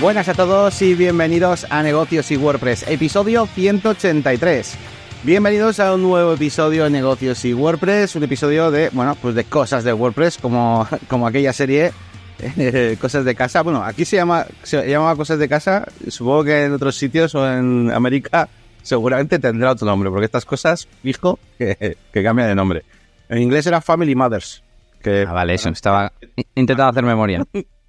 Buenas a todos y bienvenidos a Negocios y WordPress, episodio 183. Bienvenidos a un nuevo episodio de Negocios y WordPress, un episodio de, bueno, pues de cosas de WordPress, como, como aquella serie eh, Cosas de Casa. Bueno, aquí se llama se llamaba Cosas de Casa, supongo que en otros sitios o en América seguramente tendrá otro nombre, porque estas cosas, fijo, que, que cambia de nombre. En inglés era Family Mothers. Que, Ah, vale, eso. Estaba intentando hacer memoria.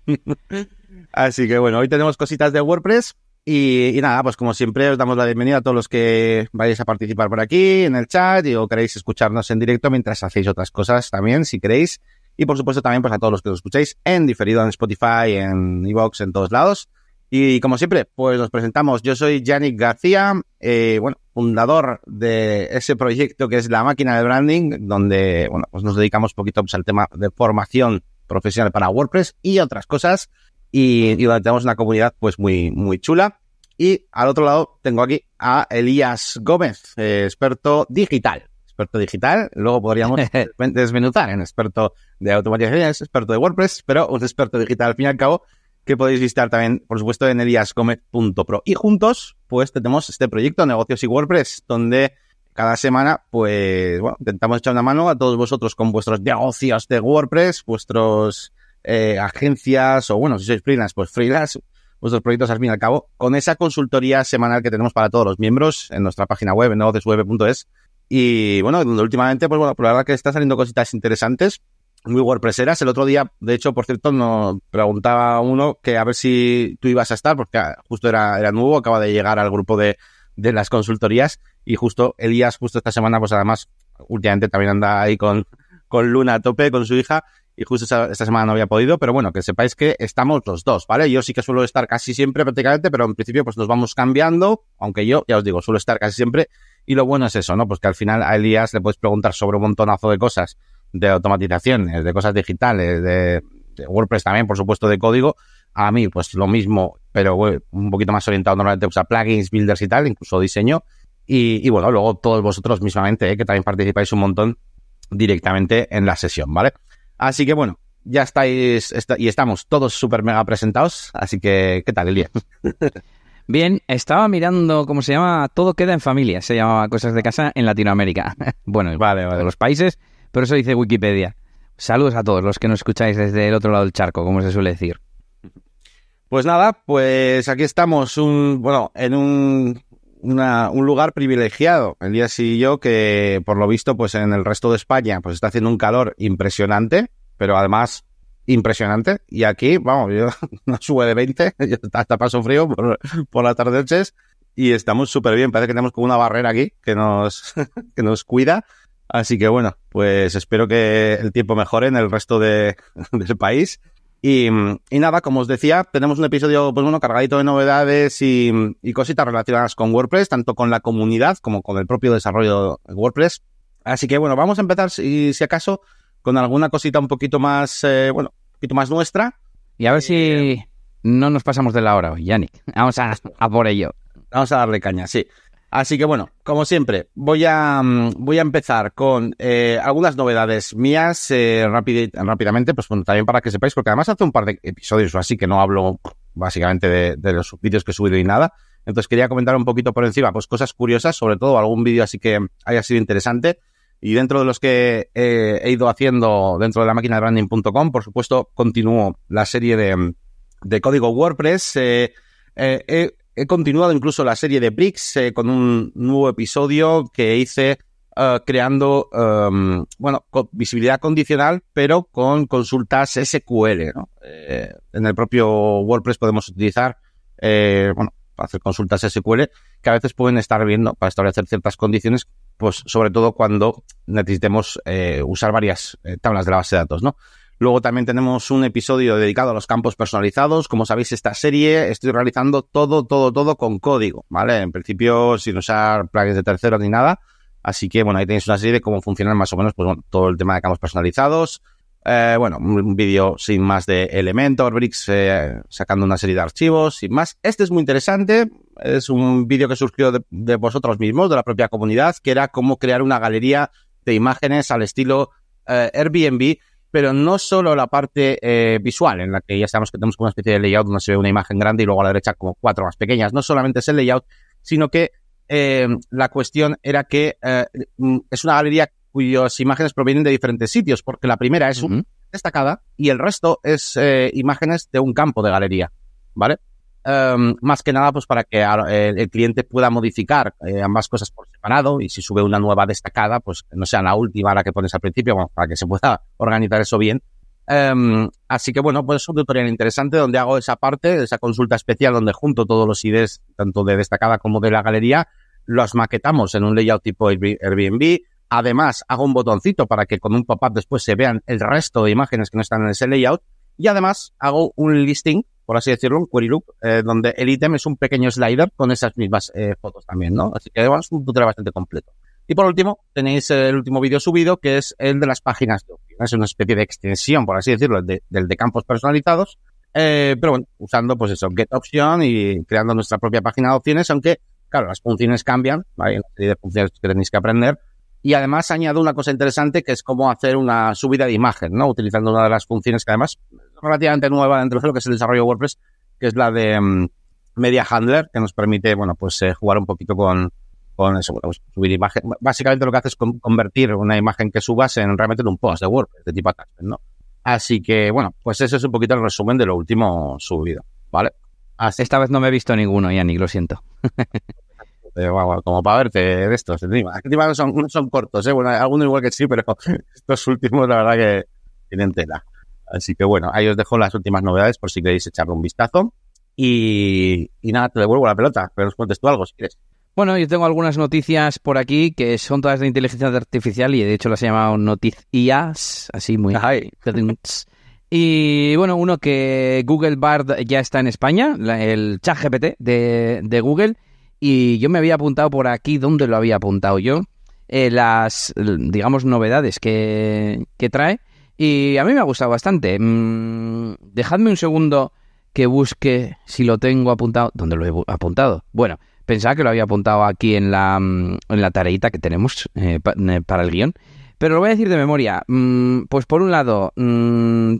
Así que bueno, hoy tenemos cositas de WordPress y, nada, pues como siempre os damos la bienvenida a todos los que vayáis a participar por aquí en el chat y o queréis escucharnos en directo mientras hacéis otras cosas también, si queréis. Y por supuesto también pues a todos los que os escucháis en diferido en Spotify, en iVoox, en todos lados. Y como siempre, pues nos presentamos. Yo soy Yannick García, eh, bueno, fundador de ese proyecto que es la máquina de branding, donde, bueno, pues nos dedicamos poquito pues, al tema de formación profesional para WordPress y otras cosas. Y, y donde tenemos una comunidad pues muy, muy chula. Y al otro lado tengo aquí a Elías Gómez, eh, experto digital. Experto digital, luego podríamos desmenuzar en experto de automatizaciones, experto de WordPress, pero un experto digital al fin y al cabo que podéis visitar también, por supuesto, en eliasgomez.pro. Y juntos, pues tenemos este proyecto, Negocios y WordPress, donde cada semana, pues, bueno, intentamos echar una mano a todos vosotros con vuestros negocios de WordPress, vuestros eh, agencias, o bueno, si sois freelance, pues freelance, vuestros proyectos al fin y al cabo, con esa consultoría semanal que tenemos para todos los miembros en nuestra página web, en. Y bueno, últimamente, pues bueno, por la verdad que están saliendo cositas interesantes muy WordPresseras. El otro día, de hecho, por cierto, nos preguntaba uno que a ver si tú ibas a estar, porque justo era, era nuevo, acaba de llegar al grupo de, de las consultorías y justo Elías, justo esta semana, pues además, últimamente también anda ahí con, con Luna a tope, con su hija, y justo esta, semana no había podido, pero bueno, que sepáis que estamos los dos, ¿vale? Yo sí que suelo estar casi siempre prácticamente, pero en principio pues nos vamos cambiando, aunque yo, ya os digo, suelo estar casi siempre, y lo bueno es eso, ¿no? Pues que al final a Elías le puedes preguntar sobre un montonazo de cosas, de automatizaciones, de cosas digitales, de, WordPress también, por supuesto, de código. A mí, pues lo mismo, pero un poquito más orientado normalmente pues, a plugins, builders y tal, incluso diseño. Y, y bueno, luego todos vosotros mismamente, ¿eh? que también participáis un montón directamente en la sesión, ¿vale? Así que bueno, ya estáis está, y estamos todos súper mega presentados. Así que, ¿qué tal, Elia? Bien, estaba mirando cómo se llama Todo queda en familia, se llamaba Cosas de Casa en Latinoamérica. bueno, vale, vale. de los países, pero eso dice Wikipedia. Saludos a todos los que nos escucháis desde el otro lado del charco, como se suele decir. Pues nada, pues aquí estamos, un, bueno, en un, una, un lugar privilegiado, Elías y yo, que por lo visto, pues en el resto de España, pues está haciendo un calor impresionante, pero además impresionante. Y aquí, vamos, yo no sube de 20, yo hasta paso frío por, por las tardes y estamos súper bien. Parece que tenemos como una barrera aquí que nos, que nos cuida. Así que bueno, pues espero que el tiempo mejore en el resto de, del país. Y, y, nada, como os decía, tenemos un episodio, pues bueno, cargadito de novedades y, y, cositas relacionadas con WordPress, tanto con la comunidad como con el propio desarrollo de WordPress. Así que bueno, vamos a empezar, si, si acaso, con alguna cosita un poquito más, eh, bueno, un poquito más nuestra. Y a ver si no nos pasamos de la hora hoy, Yannick. Vamos a, a por ello. Vamos a darle caña, sí. Así que bueno, como siempre, voy a, voy a empezar con eh, algunas novedades mías eh, rápid, rápidamente, pues bueno, también para que sepáis, porque además hace un par de episodios o así que no hablo básicamente de, los vídeos que he subido y nada. Entonces quería comentar un poquito por encima, pues cosas curiosas, sobre todo algún vídeo así que haya sido interesante. Y dentro de los que eh, he ido haciendo dentro de la máquina de branding.com, por supuesto, continúo la serie de, código WordPress. He continuado incluso la serie de Bricks eh, con un nuevo episodio que hice uh, creando, um, bueno, visibilidad condicional, pero con consultas SQL. Eh, en el propio WordPress podemos utilizar, eh, bueno, para hacer consultas SQL que a veces pueden estar viendo para establecer ciertas condiciones, pues sobre todo cuando necesitemos usar varias tablas de la base de datos, ¿no? Luego también tenemos un episodio dedicado a los campos personalizados. Como sabéis, esta serie estoy realizando todo, todo, todo con código, ¿vale? En principio, sin usar plugins de terceros ni nada. Así que, bueno, ahí tenéis una serie de cómo funcionan más o menos, pues bueno, todo el tema de campos personalizados. Eh, bueno, un vídeo sin más de Elementor, Bricks, eh, sacando una serie de archivos, sin más. Este es muy interesante. Es un vídeo que surgió de, vosotros mismos, de la propia comunidad, que era cómo crear una galería de imágenes al estilo eh, Airbnb pero no solo la parte eh, visual, en la que ya sabemos que tenemos una especie de layout donde se ve una imagen grande y luego a la derecha como cuatro más pequeñas. No solamente es el layout, sino que eh, la cuestión era que eh, mm, es una galería cuyas imágenes provienen de diferentes sitios, porque la primera es destacada y el resto es imágenes de un campo de galería, ¿vale? Em, más que nada, pues para que el, cliente pueda modificar eh, ambas cosas por separado y si sube una nueva destacada, pues no sea la última la que pones al principio, para que se pueda organizar eso bien. Em, así que bueno, pues es un tutorial interesante donde hago esa parte, esa consulta especial donde junto todos los IDs, tanto de destacada como de la galería, los maquetamos en un layout tipo Airbnb. Además, hago un botoncito para que con un pop-up después se vean el resto de imágenes que no están en ese layout. Y además hago un listing por así decirlo, un query loop, eh, donde el ítem es un pequeño slider con esas mismas eh, fotos también, ¿no? Así que es un tutorial bastante completo. Y por último, tenéis el último vídeo subido, que es el de las páginas de opción. Es una especie de extensión, por así decirlo, del de campos personalizados, eh, pero bueno, usando pues eso, get option y creando nuestra propia página de opciones, aunque, claro, las funciones cambian, hay una serie de funciones que tenéis que aprender, y además añado una cosa interesante que es cómo hacer una subida de imagen, ¿no? Utilizando una de las funciones que además relativamente nueva dentro de lo que es el desarrollo de WordPress, que es la de mm, Media Handler, que nos permite, bueno, pues eh, jugar un poquito con, con eso, pues, subir imagen. Básicamente lo que hace es convertir una imagen que subas en realmente en un post de WordPress de tipo attachment, ¿no? Así que, bueno, pues eso es un poquito el resumen de lo último subido, ¿vale? Esta vez no me he visto ninguno, Yannick, lo siento. como para verte de estos, encima. Encima no son, no son cortos, ¿eh? Bueno, algunos igual que sí, pero estos últimos, la verdad que tienen tela. Así que bueno, ahí os dejo las últimas novedades por si queréis echarle un vistazo. Y, nada, te devuelvo la pelota, pero nos cuentes tú algo si quieres. Bueno, yo tengo algunas noticias por aquí que son todas de inteligencia artificial y de hecho las he llamado noticias, así muy... Y bueno, uno que Google Bard ya está en España, el chat GPT de, de Google, y yo me había apuntado por aquí, ¿dónde lo había apuntado yo? Eh, las, digamos, novedades que, que trae. Y a mí me ha gustado bastante. Mm, dejadme un segundo que busque si lo tengo apuntado. ¿Dónde lo he apuntado? Bueno, pensaba que lo había apuntado aquí en la, mm, en la tareita que tenemos eh, eh, para el guion. Pero lo voy a decir de memoria. Mm, pues por un lado,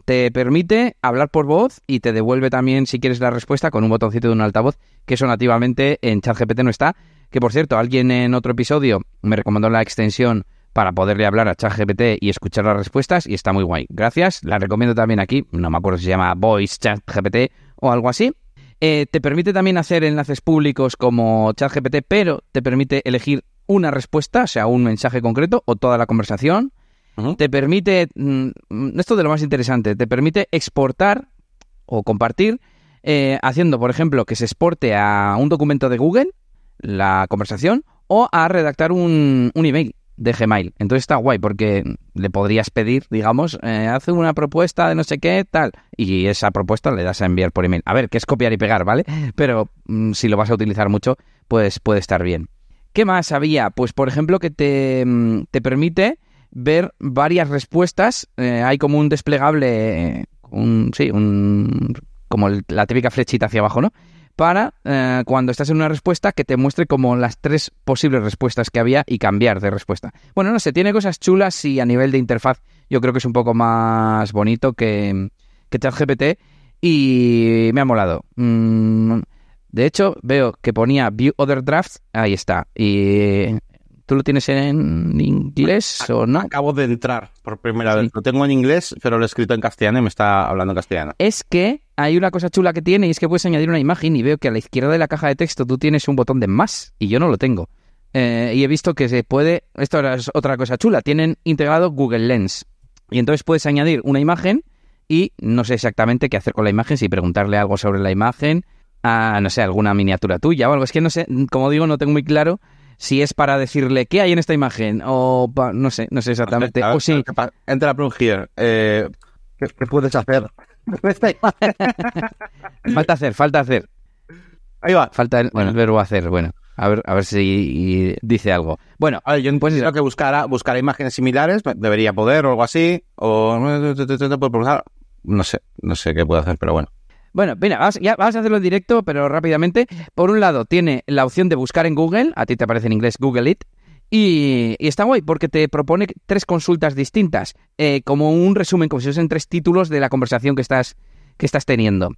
te permite hablar por voz y te devuelve también, si quieres, la respuesta con un botoncito de un altavoz, que eso nativamente en ChatGPT no está. Que por cierto, alguien en otro episodio me recomendó la extensión para poderle hablar a ChatGPT y escuchar las respuestas y está muy guay. Gracias, la recomiendo también aquí, no me acuerdo si se llama Voice ChatGPT o algo así. Eh, te permite también hacer enlaces públicos como ChatGPT, pero te permite elegir una respuesta, o sea, un mensaje concreto o toda la conversación. Te permite, mm, esto de lo más interesante, te permite exportar o compartir eh, haciendo, por ejemplo, que se exporte a un documento de Google la conversación o a redactar un, un email de Gmail. Entonces está guay porque le podrías pedir, digamos, eh, hace una propuesta de no sé qué, tal, y esa propuesta le das a enviar por email. A ver, que es copiar y pegar, ¿vale? Pero mm, si lo vas a utilizar mucho, pues puede estar bien. ¿Qué más había? Pues, por ejemplo, que te, mm, te permite ver varias respuestas. Eh, hay como un desplegable, un, sí, un, como la típica flechita hacia abajo, ¿no? para eh, cuando estás en una respuesta que te muestre como las tres posibles respuestas que había y cambiar de respuesta. Bueno, no sé, tiene cosas chulas y a nivel de interfaz yo creo que es un poco más bonito que, que ChatGPT y me ha molado. Mm, de hecho, veo que ponía View Other Drafts, ahí está. Y ¿Tú lo tienes en inglés o no? Acabo de entrar por primera vez. Lo tengo en inglés, pero lo he escrito en castellano y me está hablando en castellano. Es que hay una cosa chula que tiene y es que puedes añadir una imagen y veo que a la izquierda de la caja de texto tú tienes un botón de más y yo no lo tengo. Eh, y he visto que se puede, esto es otra cosa chula, tienen integrado Google Lens. Y entonces puedes añadir una imagen y no sé exactamente qué hacer con la imagen, si preguntarle algo sobre la imagen, a, no sé, alguna miniatura tuya o algo. Es que no sé, como digo, no tengo muy claro si es para decirle qué hay en esta imagen o no sé, no sé exactamente. o si... Entra a here. Eh, ¿qué, puedes hacer? falta hacer, falta hacer. Ahí va. Falta el, bueno, el verbo hacer, bueno. A ver, a ver si dice algo. Bueno, a ver, yo pues creo que buscar, buscar imágenes similares, debería poder o algo así, o no sé, no sé qué puedo hacer, pero bueno. Bueno, mira, vamos, ya vamos a hacerlo en directo, pero rápidamente. Por un lado, tiene la opción de buscar en Google, a ti te aparece en inglés Google It, Y, está guay porque te propone tres consultas distintas, eh, como un resumen, como si fuesen tres títulos de la conversación que estás, que estás teniendo.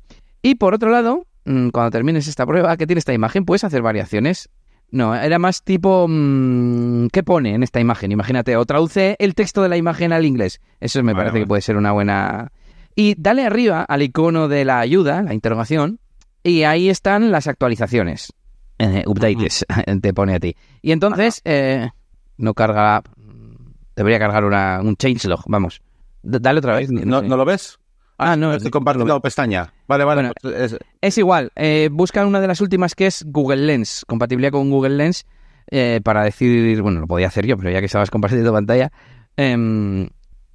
Y por otro lado, mm, cuando termines esta prueba que tiene esta imagen, puedes hacer variaciones. No, era más tipo, mm, ¿qué pone en esta imagen? Imagínate, o traduce el texto de la imagen al inglés. Eso me parece que puede ser una buena... Y dale arriba al icono de la ayuda, la interrogación, y ahí están las actualizaciones. Eh, updates, te pone a ti. Y entonces, eh, no carga. Debería cargar una, un changelog, vamos. dale otra vez. ¿No, lo ves? Ah, no. Estoy compartiendo pestaña. Vale, vale. Pues es... igual. Eh, busca una de las últimas que es Google Lens. Compatibilidad con Google Lens. Eh, para decir, bueno, lo podía hacer yo, pero ya que estabas compartiendo pantalla, eh,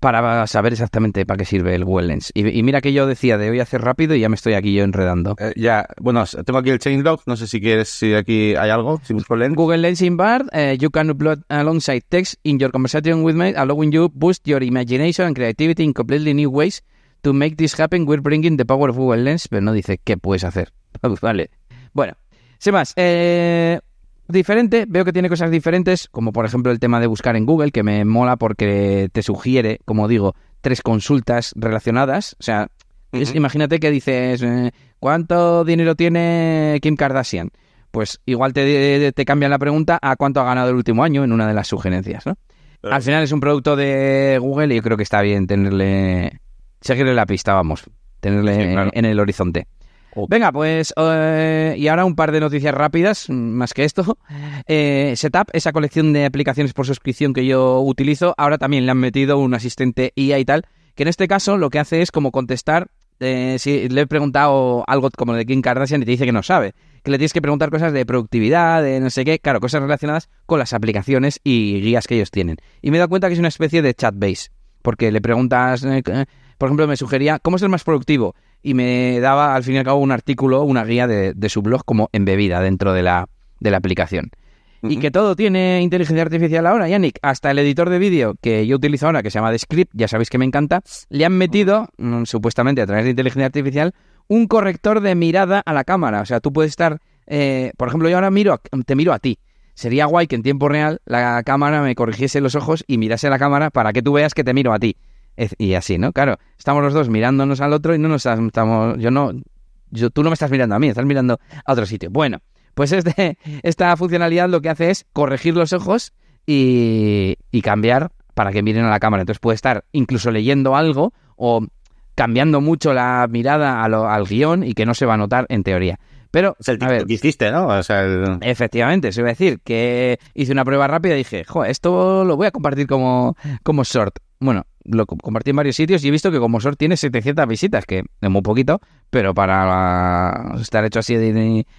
para saber exactamente para qué sirve el Google Lens. Y, mira que yo decía de hoy hacer rápido y ya me estoy aquí yo enredando. Eh, ya, bueno, tengo aquí el changelog, no sé si quieres, si aquí hay algo, si busco Lens. Google Lens in bar, eh, you can upload alongside text in your conversation with me, allowing you boost your imagination and creativity in completely new ways. To make this happen, we're bringing the power of Google Lens, pero no dice qué puedes hacer. vale. Bueno, sin más, eh, diferente, veo que tiene cosas diferentes, como por ejemplo el tema de buscar en Google, que me mola porque te sugiere, como digo, tres consultas relacionadas. O sea, imagínate que dices, eh, ¿cuánto dinero tiene Kim Kardashian? Pues igual te, te cambian la pregunta a cuánto ha ganado el último año en una de las sugerencias, ¿no? Al final es un producto de Google y yo creo que está bien tenerle, seguirle la pista, vamos, tenerle en el horizonte. Venga, pues eh, y ahora un par de noticias rápidas, más que esto. Eh, Setup, esa colección de aplicaciones por suscripción que yo utilizo, ahora también le han metido un asistente IA y tal, que en este caso lo que hace es como contestar, eh, si le he preguntado algo como de Kim Kardashian y te dice que no sabe, que le tienes que preguntar cosas de productividad, de no sé qué, claro, cosas relacionadas con las aplicaciones y guías que ellos tienen. Y me he dado cuenta que es una especie de chat base, porque le preguntas, por ejemplo, me sugería, ¿cómo ser más productivo? Y me daba al fin y al cabo un artículo, una guía de, su blog como embebida dentro de la, de la aplicación. Y que todo tiene inteligencia artificial ahora, Yannick. Hasta el editor de vídeo que yo utilizo ahora, que se llama Descript, ya sabéis que me encanta, le han metido, mm, supuestamente a través de inteligencia artificial, un corrector de mirada a la cámara. O sea, tú puedes estar, eh, por ejemplo, yo ahora miro, te miro a ti. Sería guay que en tiempo real la cámara me corrigiese los ojos y mirase a la cámara para que tú veas que te miro a ti. Y así, ¿no? Claro, estamos los dos mirándonos al otro y no nos estamos, yo no, yo, tú no me estás mirando a mí, estás mirando a otro sitio. Bueno, pues este, esta funcionalidad lo que hace es corregir los ojos y, y cambiar para que miren a la cámara. Entonces puede estar incluso leyendo algo o cambiando mucho la mirada al guion y que no se va a notar en teoría. Pero, es el a ver, que hiciste, ¿no? O sea, Efectivamente, se iba a decir que hice una prueba rápida y dije, joder, esto lo voy a compartir como, como short. Bueno, lo compartí en varios sitios y he visto que como short tiene 700 visitas, que es muy poquito, pero para estar hecho así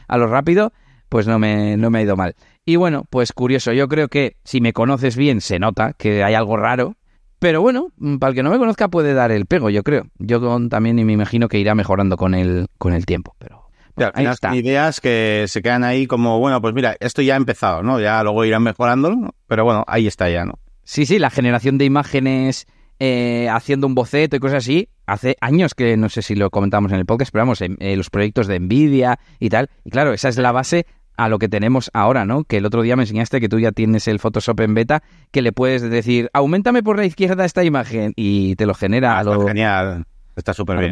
a lo rápido, pues no me, no me ha ido mal. Y bueno, pues curioso, yo creo que si me conoces bien se nota que hay algo raro, pero bueno, para el que no me conozca puede dar el pego, yo creo. Yo también me imagino que irá mejorando con el, con el tiempo, pero ahí está. ideas que se quedan ahí como, bueno, pues mira, esto ya ha empezado, ¿no? Ya luego irán mejorándolo, pero bueno, ahí está ya, ¿no? Sí, sí, la generación de imágenes eh, haciendo un boceto y cosas así, hace años que no sé si lo comentamos en el podcast, pero vamos, en, los proyectos de Nvidia y tal, y claro, esa es la base a lo que tenemos ahora, ¿no? Que el otro día me enseñaste que tú ya tienes el Photoshop en beta, que le puedes decir, aumentame por la izquierda esta imagen y te lo genera. Ah, lo, genial, está súper bien.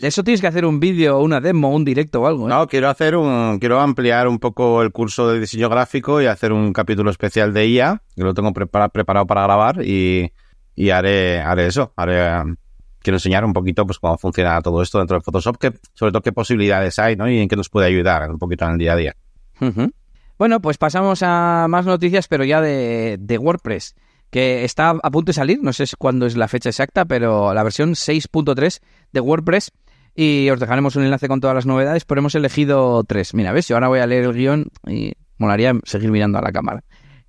Eso tienes que hacer un vídeo, una demo, un directo o algo. ¿eh? No, quiero hacer un, quiero ampliar un poco el curso de diseño gráfico y hacer un capítulo especial de IA, que lo tengo preparado para grabar y, haré, haré eso, haré, quiero enseñar un poquito pues cómo funciona todo esto dentro de Photoshop, que, sobre todo qué posibilidades hay, ¿no? Y en qué nos puede ayudar un poquito en el día a día. Bueno, pues pasamos a más noticias, pero ya de, de WordPress que está a punto de salir, no sé cuándo es la fecha exacta, pero la versión 6.3 de WordPress y os dejaremos un enlace con todas las novedades, pero hemos elegido tres. Mira, ves, yo ahora voy a leer el guion y molaría seguir mirando a la cámara.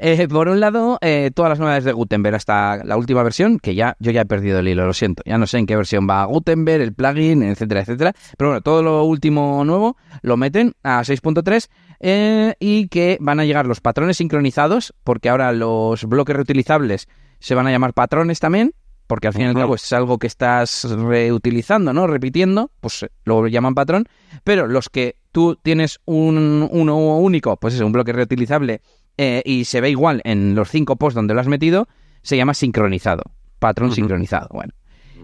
Eh, por un lado, eh, todas las novedades de Gutenberg hasta la última versión, que ya yo ya he perdido el hilo, lo siento. Ya no sé en qué versión va Gutenberg, el plugin, etcétera, etcétera. Pero bueno, todo lo último nuevo lo meten a 6.3 eh, y que van a llegar los patrones sincronizados, porque ahora los bloques reutilizables se van a llamar patrones también, porque al fin y al cabo es algo que estás reutilizando, ¿no? Repitiendo, pues lo llaman patrón, pero los que tú tienes un, uno único, pues es un bloque reutilizable eh, y se ve igual en los cinco posts donde lo has metido, se llama sincronizado, patrón sincronizado. Bueno.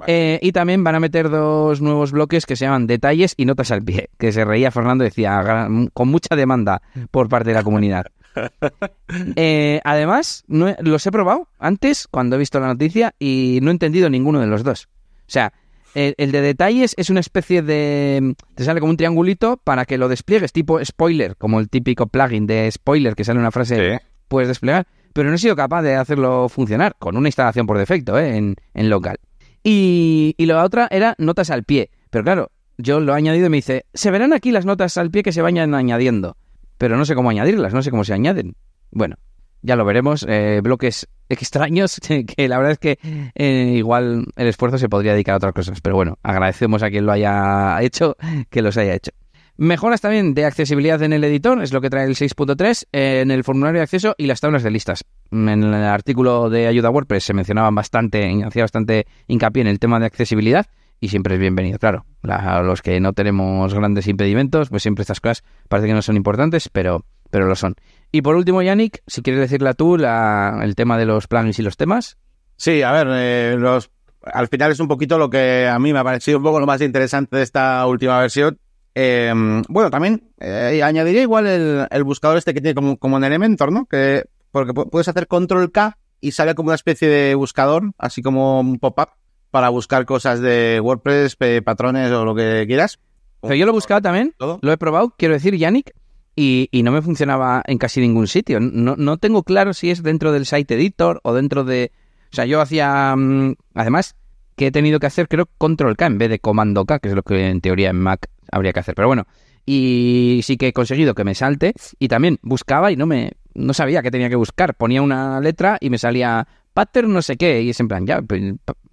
Eh, y también van a meter dos nuevos bloques que se llaman detalles y notas al pie, que se reía Fernando decía con mucha demanda por parte de la comunidad. Eh, además, no los he probado antes cuando he visto la noticia y no he entendido ninguno de los dos. O sea, el, de detalles es una especie de... Te sale como un triangulito para que lo despliegues, tipo spoiler, como el típico plugin de spoiler que sale una frase, puedes desplegar. Pero no he sido capaz de hacerlo funcionar con una instalación por defecto ¿eh? en, en local. Y, y la otra era notas al pie. Pero claro, yo lo he añadido y me dice, se verán aquí las notas al pie que se vayan añadiendo. Pero no sé cómo añadirlas, no sé cómo se añaden. Bueno, ya lo veremos. Eh, bloques extraños que la verdad es que eh, igual el esfuerzo se podría dedicar a otras cosas. Pero bueno, agradecemos a quien lo haya hecho que los haya hecho. Mejoras también de accesibilidad en el editor, es lo que trae el 6.3, en el formulario de acceso y las tablas de listas. En el artículo de ayuda WordPress se mencionaban bastante, hacía bastante hincapié en el tema de accesibilidad y siempre es bienvenido, claro. los que no tenemos grandes impedimentos, pues siempre estas cosas parece que no son importantes, pero, pero lo son. Y por último, Yannick, si quieres decirle tú el tema de los plugins y los temas. Sí, a ver, eh, los, al final es un poquito lo que a mí me ha parecido un poco lo más interesante de esta última versión. Em, bueno, también eh, añadiría igual el, buscador este que tiene como, como en Elementor, ¿no? Que, porque puedes hacer control K y sale como una especie de buscador, así como un pop-up para buscar cosas de WordPress, patrones o lo que quieras. Pero yo lo he buscado también, lo he probado, quiero decir, Yannick, y, no me funcionaba en casi ningún sitio. No, no tengo claro si es dentro del site editor o dentro de... O sea, yo hacía... Mm, además, que he tenido que hacer, creo, control K en vez de comando K, que es lo que en teoría en Mac habría que hacer. Pero bueno, y sí que he conseguido que me salte y también buscaba y no me no sabía qué tenía que buscar. Ponía una letra y me salía pattern no sé qué y es en plan, ya, pues,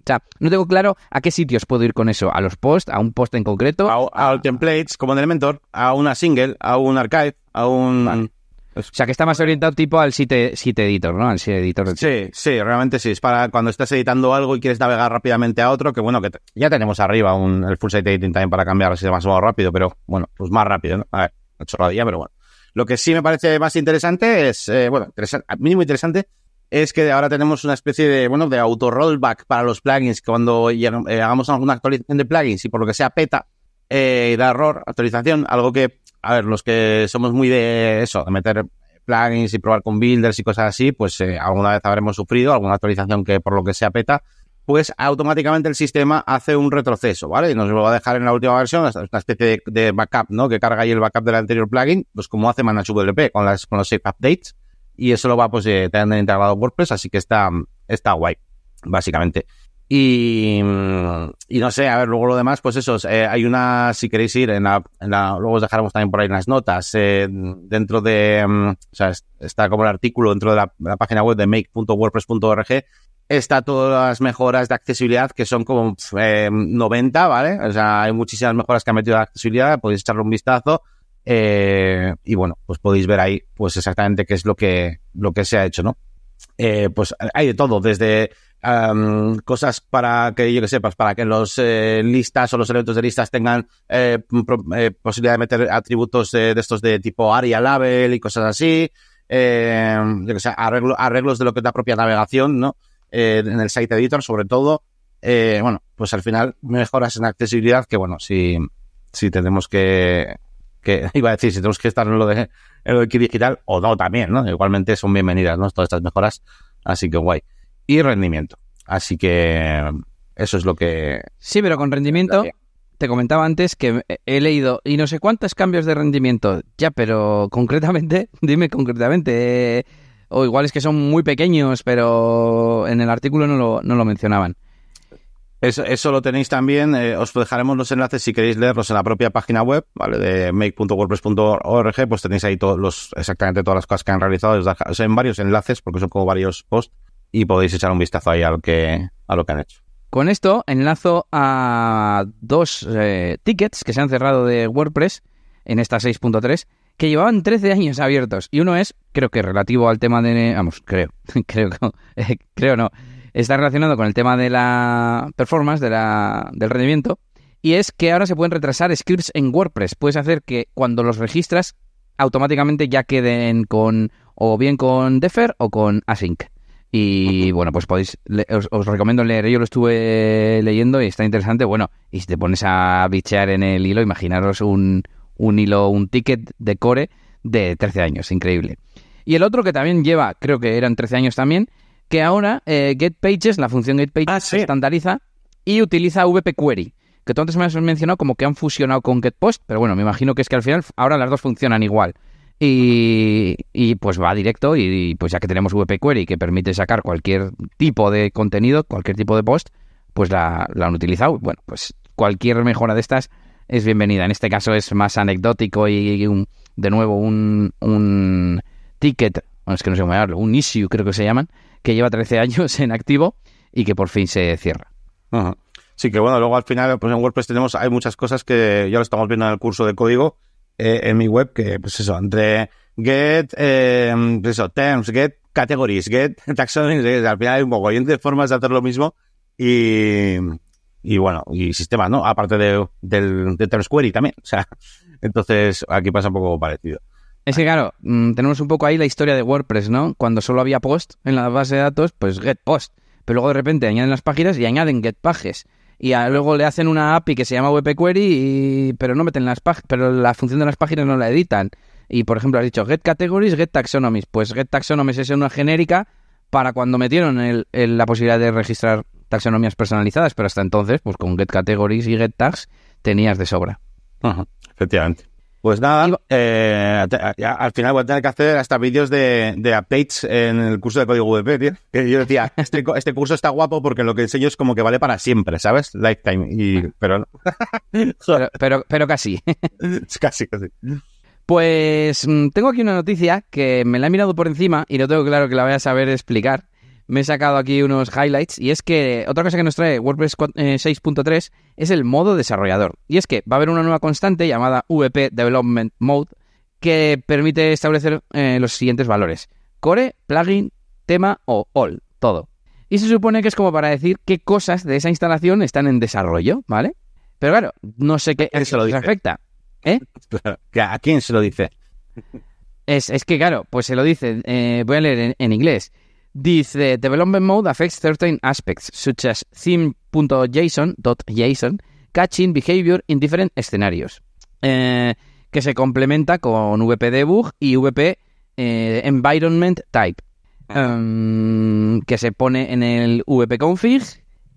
o sea, no tengo claro a qué sitios puedo ir con eso, a los posts, a un post en concreto, a, a, templates como en Elementor, a una single, a un archive, a un o sea, que está más orientado tipo al site, editor, ¿no? Al site editor. Sí, sí, realmente sí. Es para cuando estás editando algo y quieres navegar rápidamente a otro, que bueno, que ya tenemos arriba un, el full site editing también para cambiar así más o menos rápido, pero bueno, pues más rápido, ¿no? A ver, chorradilla, pero bueno. Lo que sí me parece más interesante es, eh, bueno, interesante, mínimo interesante, es que ahora tenemos una especie de, bueno, de auto rollback para los plugins. Cuando eh, hagamos alguna actualización de plugins y por lo que sea peta, eh, da error, actualización, algo que a ver, los que somos muy de eso, de meter plugins y probar con builders y cosas así, pues eh, alguna vez habremos sufrido alguna actualización que por lo que sea peta, pues automáticamente el sistema hace un retroceso, ¿vale? Y nos lo va a dejar en la última versión, una especie de, backup, ¿no? Que carga ahí el backup del anterior plugin, pues como hace ManageWP con, las, con los safe updates, y eso lo va pues eh, tener integrado WordPress, así que está, está guay, básicamente. Y, y no sé, a ver, luego lo demás, pues eso, eh, hay una, si queréis ir, en la, en la, luego os dejaremos también por ahí las notas, eh, dentro de, mm, o sea, está como el artículo dentro de la, página web de make.wordpress.org, está todas las mejoras de accesibilidad que son como eh, 90, ¿vale? O sea, hay muchísimas mejoras que han metido de accesibilidad, podéis echarle un vistazo. Eh, y bueno, pues podéis ver ahí, pues exactamente qué es lo que, lo que se ha hecho, ¿no? Eh, pues hay de todo, desde cosas para que, yo que sepas, para que los eh, listas o los elementos de listas tengan posibilidad de meter atributos de, estos de tipo ARIA label y cosas así, que sé, arreglos de lo que es la propia navegación, ¿no? en el site editor, sobre todo. bueno, pues al final mejoras en accesibilidad que, bueno, si, si tenemos que, que, iba a decir, si tenemos que estar en lo de, en lo de digital o no también, ¿no? Igualmente son bienvenidas, ¿no? Todas estas mejoras. Así que guay y rendimiento. Así que eso es lo que... Sí, pero con rendimiento, te comentaba antes que he leído y no sé cuántos cambios de rendimiento. Ya, pero concretamente, dime concretamente. o igual es que son muy pequeños, pero en el artículo no lo, no lo mencionaban. Eso, eso, lo tenéis también, eh, os dejaremos los enlaces si queréis leerlos en la propia página web, ¿vale? De make.wordpress.org, pues tenéis ahí todos los, exactamente todas las cosas que han realizado, os en varios enlaces, porque son como varios posts, y podéis echar un vistazo ahí a lo que, a lo que han hecho. Con esto enlazo a dos eh, tickets que se han cerrado de WordPress en esta 6.3 que llevaban 13 años abiertos y uno es, creo que relativo al tema de, vamos, creo, creo, eh, creo no, está relacionado con el tema de la performance, de la, del rendimiento y es que ahora se pueden retrasar scripts en WordPress. Puedes hacer que cuando los registras automáticamente ya queden con o bien con Defer o con Async. Y bueno, pues podéis, os, recomiendo leer, yo lo estuve leyendo y está interesante. Bueno, y si te pones a bichear en el hilo, imaginaros un, un hilo, un ticket de core de 13 años, increíble. Y el otro que también lleva, creo que eran 13 años también, que ahora eh, GetPages, la función GetPages, ah, se estandariza y utiliza VP Query. Que tú antes me has mencionado como que han fusionado con GetPost, pero bueno, me imagino que es que al final ahora las dos funcionan igual. Y, pues va directo y, pues ya que tenemos VP Query que permite sacar cualquier tipo de contenido, cualquier tipo de post, pues la, han utilizado. Bueno, pues cualquier mejora de estas es bienvenida. En este caso es más anecdótico y, un, de nuevo un, un ticket, bueno, es que no sé cómo llamarlo, un issue creo que se llaman, que lleva 13 años en activo y que por fin se cierra. Sí, que bueno, luego al final, pues en WordPress tenemos, hay muchas cosas que ya lo estamos viendo en el curso de código eh, en mi web, que pues eso, entre get, eh, eso, terms, get categories, get taxonomies, al final hay un mogollón de formas de hacer lo mismo y, y bueno, y sistemas, ¿no? Aparte de, del, de terms query también, o sea, entonces aquí pasa un poco parecido. Es que claro, mm, tenemos un poco ahí la historia de WordPress, ¿no? Cuando solo había post en la base de datos, pues get post. Pero luego de repente añaden las páginas y añaden get pages y luego le hacen una API que se llama WP Query, y, pero no meten las páginas, pero la función de las páginas no la editan. Y por ejemplo, has dicho get categories, get taxonomies. Pues get taxonomies es una genérica para cuando metieron el, la posibilidad de registrar taxonomías personalizadas, pero hasta entonces, pues con get categories y get tags tenías de sobra. efectivamente. Pues nada, eh, al final voy a tener que hacer hasta vídeos de, updates en el curso de código WP, tío. Que yo decía, este, este, curso está guapo porque lo que enseño es como que vale para siempre, ¿sabes? Lifetime. Y, pero, pero, pero, casi. casi, casi. Pues mm, tengo aquí una noticia que me la he mirado por encima y no tengo claro que la voy a saber explicar me he sacado aquí unos highlights y es que otra cosa que nos trae WordPress 6.3 eh, es el modo desarrollador. Y es que va a haber una nueva constante llamada VP Development Mode que permite establecer eh, los siguientes valores. Core, plugin, tema o all, todo. Y se supone que es como para decir qué cosas de esa instalación están en desarrollo, ¿vale? Pero claro, no sé qué se lo afecta. ¿Eh? ¿A quién se lo dice? Es, que claro, pues se lo dice, eh, voy a leer en inglés. Dice, development mode affects certain aspects, such as theme.json.json, catching behavior in different scenarios, eh, que se complementa con VP debug y VP eh, environment type, em, que se pone en el VP config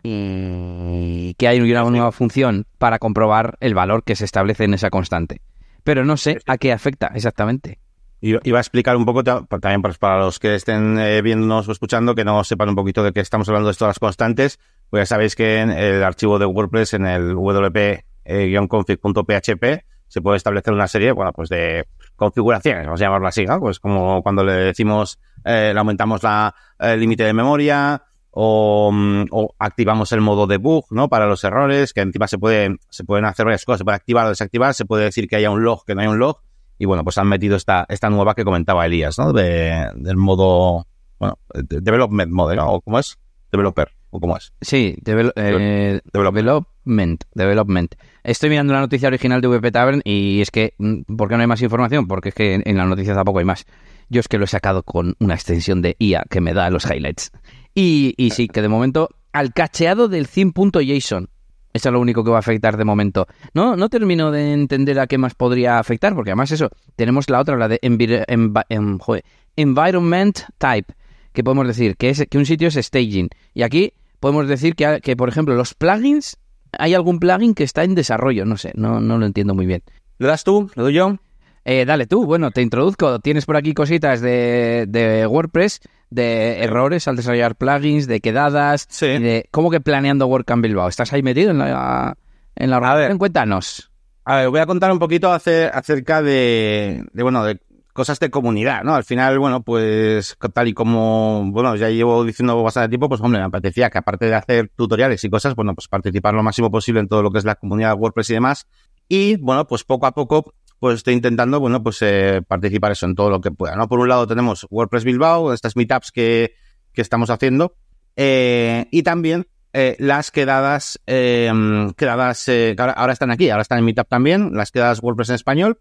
y que hay una nueva función para comprobar el valor que se establece en esa constante. Pero no sé a qué afecta exactamente. Iba a explicar un poco también para los que estén eh, viéndonos o escuchando, que no sepan un poquito de qué estamos hablando de todas las constantes, pues ya sabéis que en el archivo de WordPress, en el wp-config.php, se puede establecer una serie, bueno, pues de configuraciones, vamos a llamarlo así, ¿no? Pues como cuando le decimos, eh, le aumentamos la, el límite de memoria, o, mm, o, activamos el modo debug, ¿no? Para los errores, que encima se pueden, se pueden hacer varias cosas, se puede activar o desactivar, se puede decir que haya un log, que no hay un log, y bueno, pues han metido esta, esta nueva que comentaba Elías, ¿no? De, del modo, bueno, development mode, ¿no? ¿O cómo es? Developer, ¿o cómo es? Sí, eh, development, development. Estoy mirando la noticia original de VP Tavern y es que, mm, ¿por qué no hay más información? Porque es que en la noticia tampoco hay más. Yo es que lo he sacado con una extensión de IA que me da los highlights. Y, y sí, que de momento, al cacheado del theme.json eso es lo único que va a afectar de momento. No, no termino de entender a qué más podría afectar, porque además eso, tenemos la otra, la de environment type, que podemos decir que, es, que un sitio es staging. Y aquí podemos decir que, que, por ejemplo, los plugins, hay algún plugin que está en desarrollo, no sé, no, no lo entiendo muy bien. ¿Lo das tú? ¿Lo doy yo? Eh, dale tú, bueno, te introduzco. Tienes por aquí cositas de, de WordPress de errores al desarrollar plugins, de quedadas, de cómo que planeando WordCamp Bilbao. ¿Estás ahí metido en la, en la organización? Cuéntanos. A ver, voy a contar un poquito acerca de, de, bueno, de cosas de comunidad, ¿no? Al final, bueno, pues tal y como, bueno, ya llevo diciendo bastante tiempo, pues hombre, me apetecía que aparte de hacer tutoriales y cosas, bueno, pues participar lo máximo posible en todo lo que es la comunidad WordPress y demás. Y bueno, pues poco a poco pues estoy intentando, bueno, pues eh, participar eso en todo lo que pueda, ¿no? Por un lado tenemos WordPress Bilbao, estas meetups que, que estamos haciendo, eh, y también eh, las quedadas, eh, quedadas, eh, ahora, ahora, están aquí, ahora están en meetup también, las quedadas WordPress en español.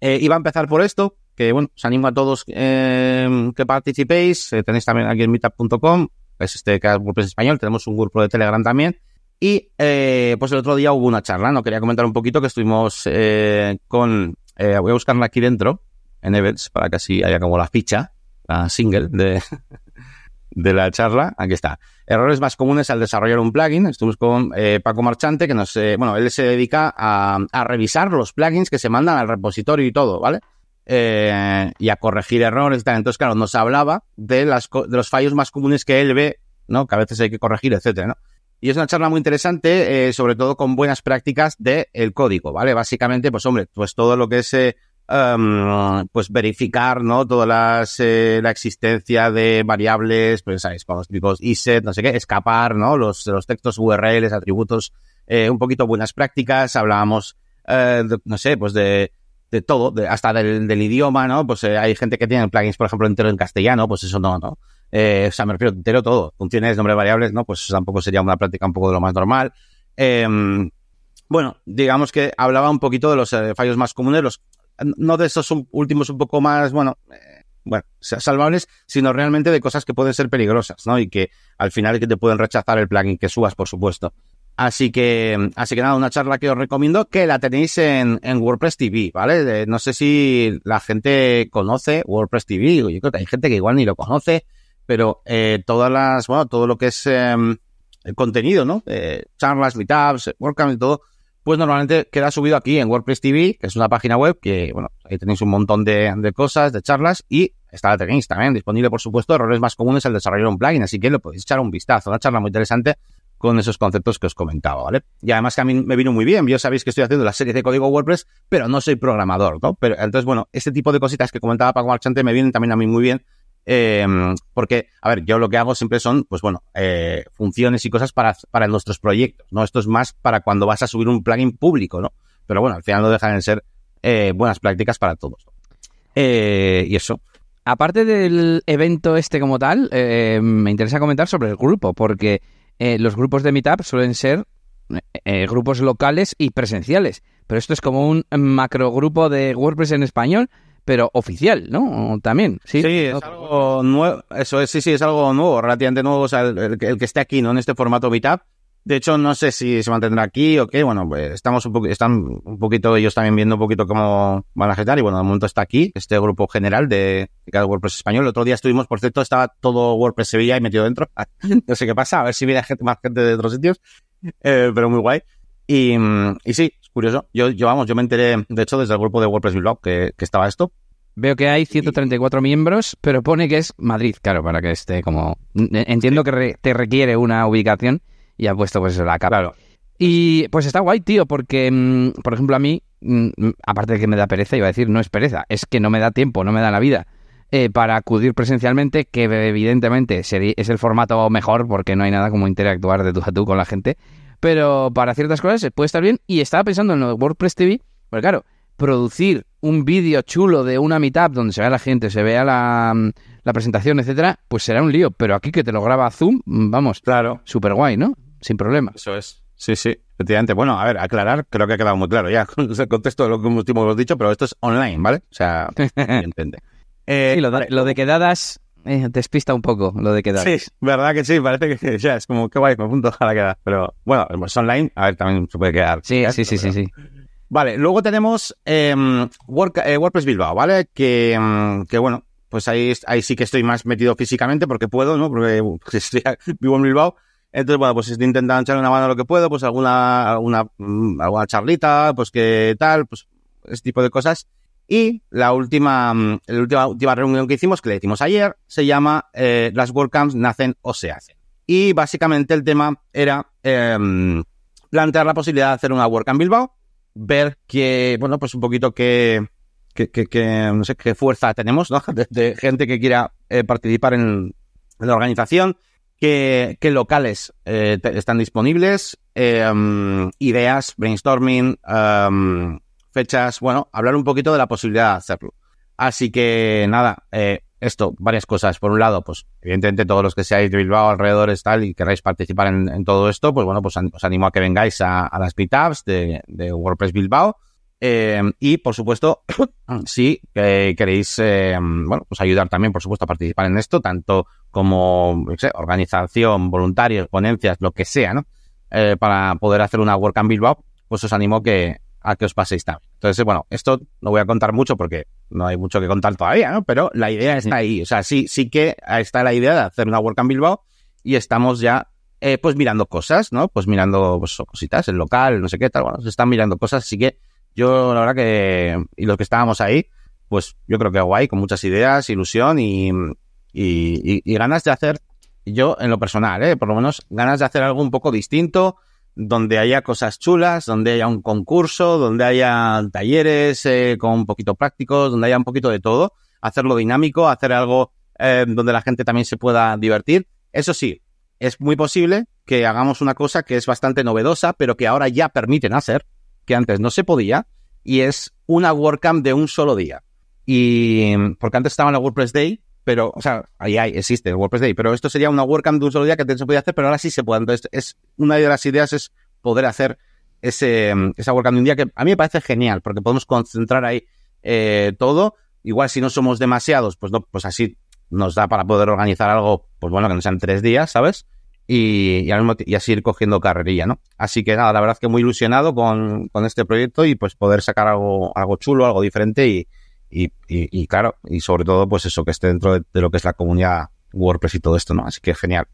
Eh, iba a empezar por esto, que bueno, os animo a todos eh, que participéis. Eh, tenéis también aquí en meetup.com, es este que es WordPress español, tenemos un grupo de Telegram también. Y eh, pues el otro día hubo una charla, ¿no? Quería comentar un poquito que estuvimos con, voy a buscarla aquí dentro, en Events, para que así haya como la ficha, la single de, de la charla. Aquí está. Errores más comunes al desarrollar un plugin. Estuvimos con eh, Paco Marchante, que nos, eh, bueno, él se dedica a, a, revisar los plugins que se mandan al repositorio y todo, ¿vale? Eh, y a corregir errores y tal. Entonces, claro, nos hablaba de, las, de los fallos más comunes que él ve, ¿no? Que a veces hay que corregir, etcétera, ¿no? Y es una charla muy interesante, eh, sobre todo con buenas prácticas del el código, ¿vale? Básicamente, pues hombre, pues todo lo que es um, pues verificar, ¿no? Todas las, eh, la existencia de variables, pues, ¿sabes? Con los tipos iset, no sé qué, escapar, ¿no? Los, los textos URLs, atributos, eh, un poquito buenas prácticas, hablábamos, eh, de, no sé, pues de, de todo, de, hasta del, del, idioma, ¿no? Pues hay gente que tiene plugins, por ejemplo, entero en castellano, pues eso no, ¿no? Eh, o sea, me refiero entero todo. Funciones, nombres variables, ¿no? Pues tampoco sería una práctica un poco de lo más normal. Eh, bueno, digamos que hablaba un poquito de los eh, fallos más comunes, los no de esos últimos un poco más, bueno, eh, bueno, salvables, sino realmente de cosas que pueden ser peligrosas, ¿no? Y que al final que te pueden rechazar el plugin que subas, por supuesto. Así que, así que nada, una charla que os recomiendo que la tenéis en, en WordPress TV, ¿vale? No sé si la gente conoce WordPress TV, yo creo que hay gente que igual ni lo conoce, pero eh, todas las, bueno, todo lo que es eh, el contenido, ¿no? Eh, charlas, meetups, WordCamp y todo, pues normalmente queda subido aquí en WordPress TV, que es una página web que, bueno, ahí tenéis un montón de, de cosas, de charlas y está la tenéis también disponible, por supuesto, errores más comunes al desarrollar un plugin, así que lo podéis echar un vistazo, una charla muy interesante con esos conceptos que os comentaba, ¿vale? Y además que a mí me vino muy bien, yo sabéis que estoy haciendo la serie de código WordPress, pero no soy programador, ¿no? Pero entonces, bueno, este tipo de cositas que comentaba Paco Marchante me vienen también a mí muy bien eh, porque, a ver, yo lo que hago siempre son, pues bueno, eh, funciones y cosas para, para nuestros proyectos, ¿no? Esto es más para cuando vas a subir un plugin público, ¿no? Pero bueno, al final no dejan de ser eh, buenas prácticas para todos. Eh, y eso. Aparte del evento este como tal, me interesa comentar sobre el grupo, porque los grupos de Meetup suelen ser grupos locales y presenciales, pero esto es como un macrogrupo de WordPress en español pero oficial, ¿no? También, sí. Sí, es algo nuevo, eso es, sí, sí, es algo nuevo, relativamente nuevo, o sea, el, el, el que esté aquí, ¿no? En este formato Meetup. De hecho, no sé si se mantendrá aquí o qué, bueno, pues estamos un están un poquito ellos también viendo un poquito cómo van a gestar y bueno, de momento está aquí, este grupo general de, de cada WordPress español. El otro día estuvimos, por cierto, estaba todo WordPress Sevilla ahí metido dentro. no sé qué pasa, a ver si viene gente, más gente de otros sitios, eh, pero muy guay. Y, y sí, curioso. Yo, yo, vamos, yo me enteré, de hecho, desde el grupo de WordPress Bilbao que, que estaba esto. Veo que hay 134 y... miembros, pero pone que es Madrid, claro, para que esté como... Entiendo que re te requiere una ubicación y ha puesto pues la cara. Claro. Y pues está guay, tío, porque, mmm, por ejemplo, a mí, mmm, aparte de que me da pereza, iba a decir, no es pereza, es que no me da tiempo, no me da la vida eh, para acudir presencialmente, que evidentemente es el formato mejor porque no hay nada como interactuar de tú a tú con la gente, pero para ciertas cosas puede estar bien y estaba pensando en lo de WordPress TV, porque claro, producir un vídeo chulo de una meetup donde se vea la gente, se vea la, la, presentación, etcétera, pues será un lío. Pero aquí que te lo graba Zoom, vamos, claro, súper guay, ¿no? Sin problema. Eso es. Sí, sí, efectivamente. Bueno, a ver, aclarar, creo que ha quedado muy claro ya con el contexto de lo que último hemos dicho, pero esto es online, ¿vale? O sea, entiende. Eh, sí, lo de, vale. lo de quedadas eh, despista un poco, lo de quedadas. Sí, verdad que sí, parece que ya es como, qué guay, me apunto a la quedada. Pero bueno, pues online, a ver, también se puede quedar. Sí, sí, sí, sí, sí. Vale, luego tenemos eh, Work, eh, WordPress Bilbao, ¿vale? Que, que bueno, pues ahí, ahí sí que estoy más metido físicamente porque puedo, ¿no? Porque estoy, vivo en Bilbao. Entonces, bueno, pues estoy intentando echarle una mano a lo que puedo, pues alguna, alguna, alguna charlita, pues que tal, pues ese tipo de cosas. Y la última, la última, última reunión que hicimos, que le hicimos ayer, se llama eh, Las WordCamps nacen o se hacen. Y básicamente el tema era eh, plantear la posibilidad de hacer una WordCamp Bilbao, ver que, bueno, pues un poquito que, que, que, que no sé, qué fuerza tenemos, ¿no? De, gente que quiera eh, participar en, la organización, qué, locales eh, están disponibles, um, ideas, brainstorming, um, fechas, bueno, hablar un poquito de la posibilidad de hacerlo. Así que nada, eh, esto, varias cosas. Por un lado, pues evidentemente todos los que seáis de Bilbao alrededores tal y queráis participar en, todo esto, pues bueno, pues os animo a que vengáis a, las meetups de, WordPress Bilbao. Eh, y, por supuesto, si queréis, eh, bueno, pues ayudar también, por supuesto, a participar en esto, tanto como, no sé, organización, voluntarios, ponencias, lo que sea, ¿no? Para poder hacer una WordCamp Bilbao, pues os animo que, a que os paséis también. Entonces, bueno, esto no voy a contar mucho porque no hay mucho que contar todavía, ¿no? Pero la idea está ahí. O sea, sí, sí que está la idea de hacer una WordCamp Bilbao y estamos ya pues mirando cosas, ¿no? Pues mirando pues, cositas, el local, no sé qué tal, bueno, se están mirando cosas, así que yo, la verdad que, y los que estábamos ahí, pues yo creo que guay, con muchas ideas, ilusión y, y, y, ganas de hacer, yo en lo personal, ¿eh? por lo menos ganas de hacer algo un poco distinto, donde haya cosas chulas, donde haya un concurso, donde haya talleres eh, con un poquito prácticos, donde haya un poquito de todo, hacerlo dinámico, hacer algo eh, donde la gente también se pueda divertir. Eso sí, es muy posible que hagamos una cosa que es bastante novedosa, pero que ahora ya permiten hacer, que antes no se podía, y es una WordCamp de un solo día. Y porque antes estaba la WordPress Day, pero, o sea, ahí hay, existe el WordPress Day, pero esto sería una WordCamp de un solo día que se podía hacer, pero ahora sí se puede. Entonces, es una de las ideas es poder hacer ese, esa WordCamp un día que a mí me parece genial, porque podemos concentrar ahí eh, todo. Igual si no somos demasiados, pues no, pues así nos da para poder organizar algo, pues bueno, que no sean tres días, ¿sabes? y, y, así ir cogiendo carrerilla, ¿no? Así que nada, la verdad es que muy ilusionado con, con este proyecto y pues poder sacar algo, algo chulo, algo diferente y, y, y, claro, y sobre todo pues eso, que esté dentro de, lo que es la comunidad WordPress y todo esto, ¿no? Así que genial.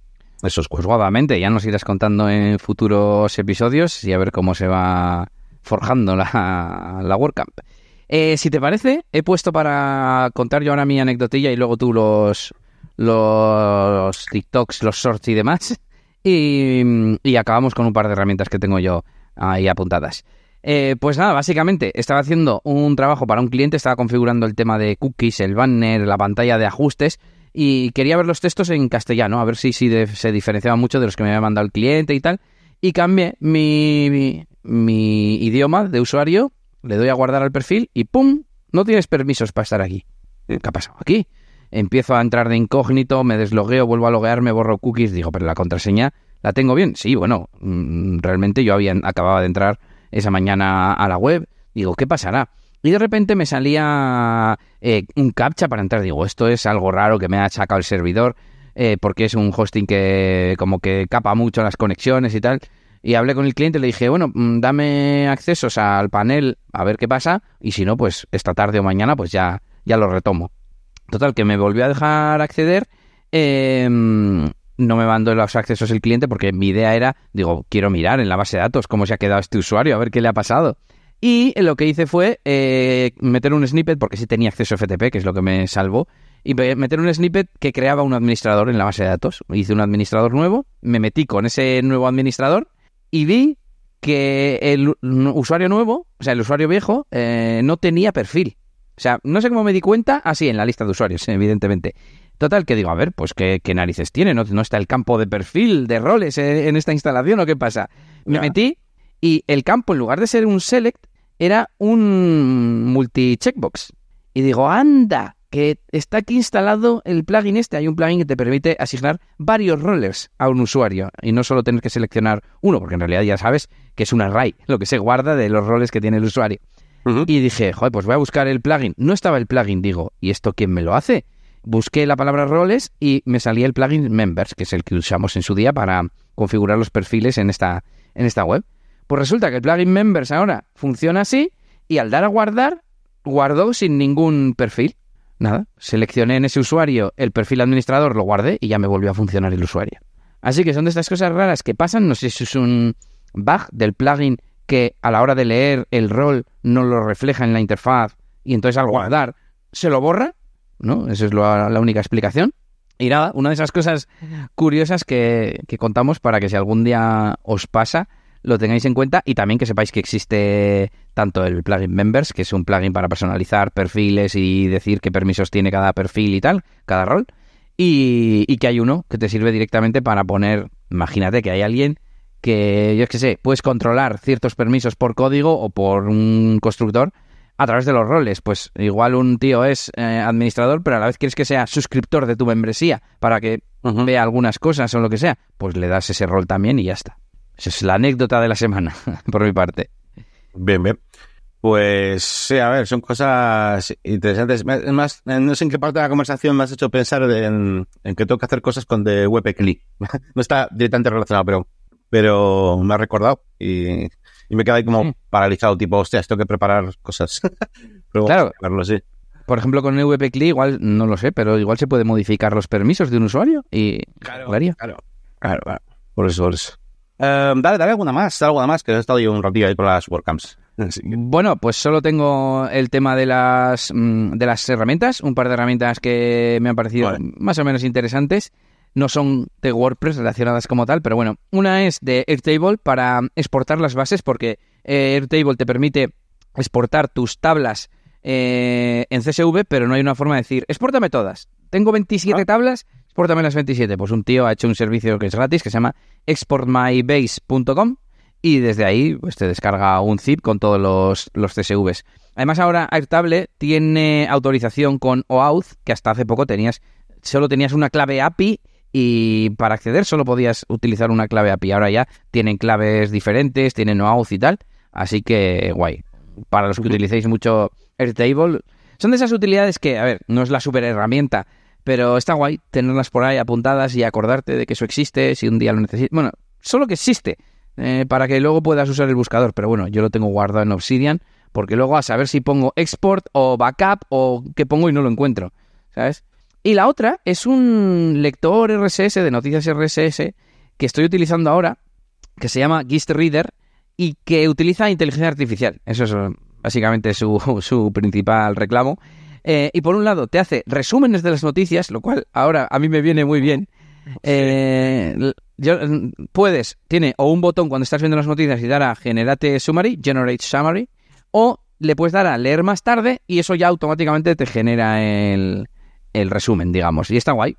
Eso es pues guapamente, ya nos irás contando en futuros episodios y a ver cómo se va forjando la, la WordCamp. Eh, si te parece, he puesto para contar yo ahora mi anecdotilla y luego tú los, los TikToks, los shorts y demás. Y, acabamos con un par de herramientas que tengo yo ahí apuntadas. Eh, pues nada, básicamente estaba haciendo un trabajo para un cliente, estaba configurando el tema de cookies, el banner, la pantalla de ajustes y quería ver los textos en castellano, a ver si, si se diferenciaba mucho de los que me había mandado el cliente y tal. Y cambié mi, mi idioma de usuario, le doy a guardar al perfil y ¡pum! No tienes permisos para estar aquí. ¿Qué ha pasado aquí? empiezo a entrar de incógnito, me deslogueo, vuelvo a loguearme, borro cookies, digo, pero la contraseña la tengo bien. Sí, bueno, mm, realmente yo había, acababa de entrar esa mañana a la web, digo, ¿qué pasará? Y de repente me salía eh, un captcha para entrar. Digo, esto es algo raro que me ha sacado el servidor, eh, porque es un hosting que como que capa mucho las conexiones y tal. Y hablé con el cliente y le dije, bueno, mm, dame accesos al panel a ver qué pasa. Y si no, pues esta tarde o mañana, pues ya, ya lo retomo. Total, que me volvió a dejar acceder. Em, no me mandó los accesos el cliente porque mi idea era, digo, quiero mirar en la base de datos cómo se ha quedado este usuario, a ver qué le ha pasado. Y lo que hice fue eh, meter un snippet, porque sí tenía acceso a FTP, que es lo que me salvó, y meter un snippet que creaba un administrador en la base de datos. Hice un administrador nuevo, me metí con ese nuevo administrador y vi que el usuario nuevo, o sea, el usuario viejo, eh, no tenía perfil. O sea, no sé cómo me di cuenta, así en la lista de usuarios, evidentemente. Total, que digo, a ver, pues qué, narices tiene, ¿No, ¿No, está el campo de perfil de roles en esta instalación o qué pasa? Me metí y el campo, en lugar de ser un select, era un multi-checkbox. Y digo, anda, que está aquí instalado el plugin este. Hay un plugin que te permite asignar varios roles a un usuario y no solo tener que seleccionar uno, porque en realidad ya sabes que es un array, lo que se guarda de los roles que tiene el usuario. Y dije, joder, pues voy a buscar el plugin. No estaba el plugin, digo, ¿y esto quién me lo hace? Busqué la palabra roles y me salía el plugin Members, que es el que usamos en su día para configurar los perfiles en esta, en esta web. Pues resulta que el plugin Members ahora funciona así y al dar a guardar, guardó sin ningún perfil. Nada, seleccioné en ese usuario el perfil administrador, lo guardé y ya me volvió a funcionar el usuario. Así que son de estas cosas raras que pasan, no sé si es un bug del plugin que a la hora de leer el rol no lo refleja en la interfaz y entonces al guardar se lo borra, ¿no? Esa es la, única explicación. Y nada, una de esas cosas curiosas que, que, contamos para que si algún día os pasa, lo tengáis en cuenta y también que sepáis que existe tanto el plugin Members, que es un plugin para personalizar perfiles y decir qué permisos tiene cada perfil y tal, cada rol, y, y que hay uno que te sirve directamente para poner, imagínate que hay alguien que yo es que sé, puedes controlar ciertos permisos por código o por un constructor a través de los roles. Pues igual un tío es eh, administrador, pero a la vez quieres que sea suscriptor de tu membresía para que vea algunas cosas o lo que sea, pues le das ese rol también y ya está. Esa es la anécdota de la semana, por mi parte. Bien, bien. Pues sí, a ver, son cosas interesantes. Es más, no sé en qué parte de la conversación me has hecho pensar en, que tengo que hacer cosas con The WebCli. no está directamente relacionado, pero, pero me ha recordado y, y me queda ahí como paralizado, tipo, hostia, tengo que preparar cosas. pero claro. Verlo, sí. Por ejemplo, con el WPCLI igual, no lo sé, pero igual se puede modificar los permisos de un usuario y claro, claro, claro, claro, por eso, por eso. Em, dale, dale alguna más, alguna más, que he estado yo un ratillo ahí con las WordCamps. Bueno, pues solo tengo el tema de las, mm, de las herramientas, un par de herramientas que me han parecido más o menos interesantes. No son de WordPress relacionadas como tal, pero bueno, una es de Airtable para exportar las bases, porque eh, Airtable te permite exportar tus tablas eh, en CSV, pero no hay una forma de decir, exportame todas. Tengo 27 ah. tablas, exportame las 27. Pues un tío ha hecho un servicio que es gratis, que se llama exportmybase.com y desde ahí pues, te descarga un zip con todos los, los CSVs. Además ahora Airtable tiene autorización con OAuth, que hasta hace poco tenías, solo tenías una clave API y para acceder solo podías utilizar una clave API. Ahora ya tienen claves diferentes, tienen OAuth y tal, así que guay. Para los que utilicéis mucho Airtable. Son de esas utilidades que, a ver, no es la super herramienta, pero está guay tenerlas por ahí apuntadas y acordarte de que eso existe si un día lo necesitas. Bueno, solo que existe, eh, para que luego puedas usar el buscador, pero bueno, yo lo tengo guardado en Obsidian, porque luego a saber si pongo export o backup o qué pongo y no lo encuentro, ¿sabes? Y la otra es un lector RSS de noticias RSS que estoy utilizando ahora, que se llama Gist Reader y que utiliza inteligencia artificial. Eso es básicamente su, su principal reclamo. Eh, y por un lado te hace resúmenes de las noticias, lo cual ahora a mí me viene muy bien. Eh, puedes, tiene o un botón cuando estás viendo las noticias y dar a Generate Summary, Generate Summary, o le puedes dar a leer más tarde y eso ya automáticamente te genera el, el resumen, digamos. Y está guay,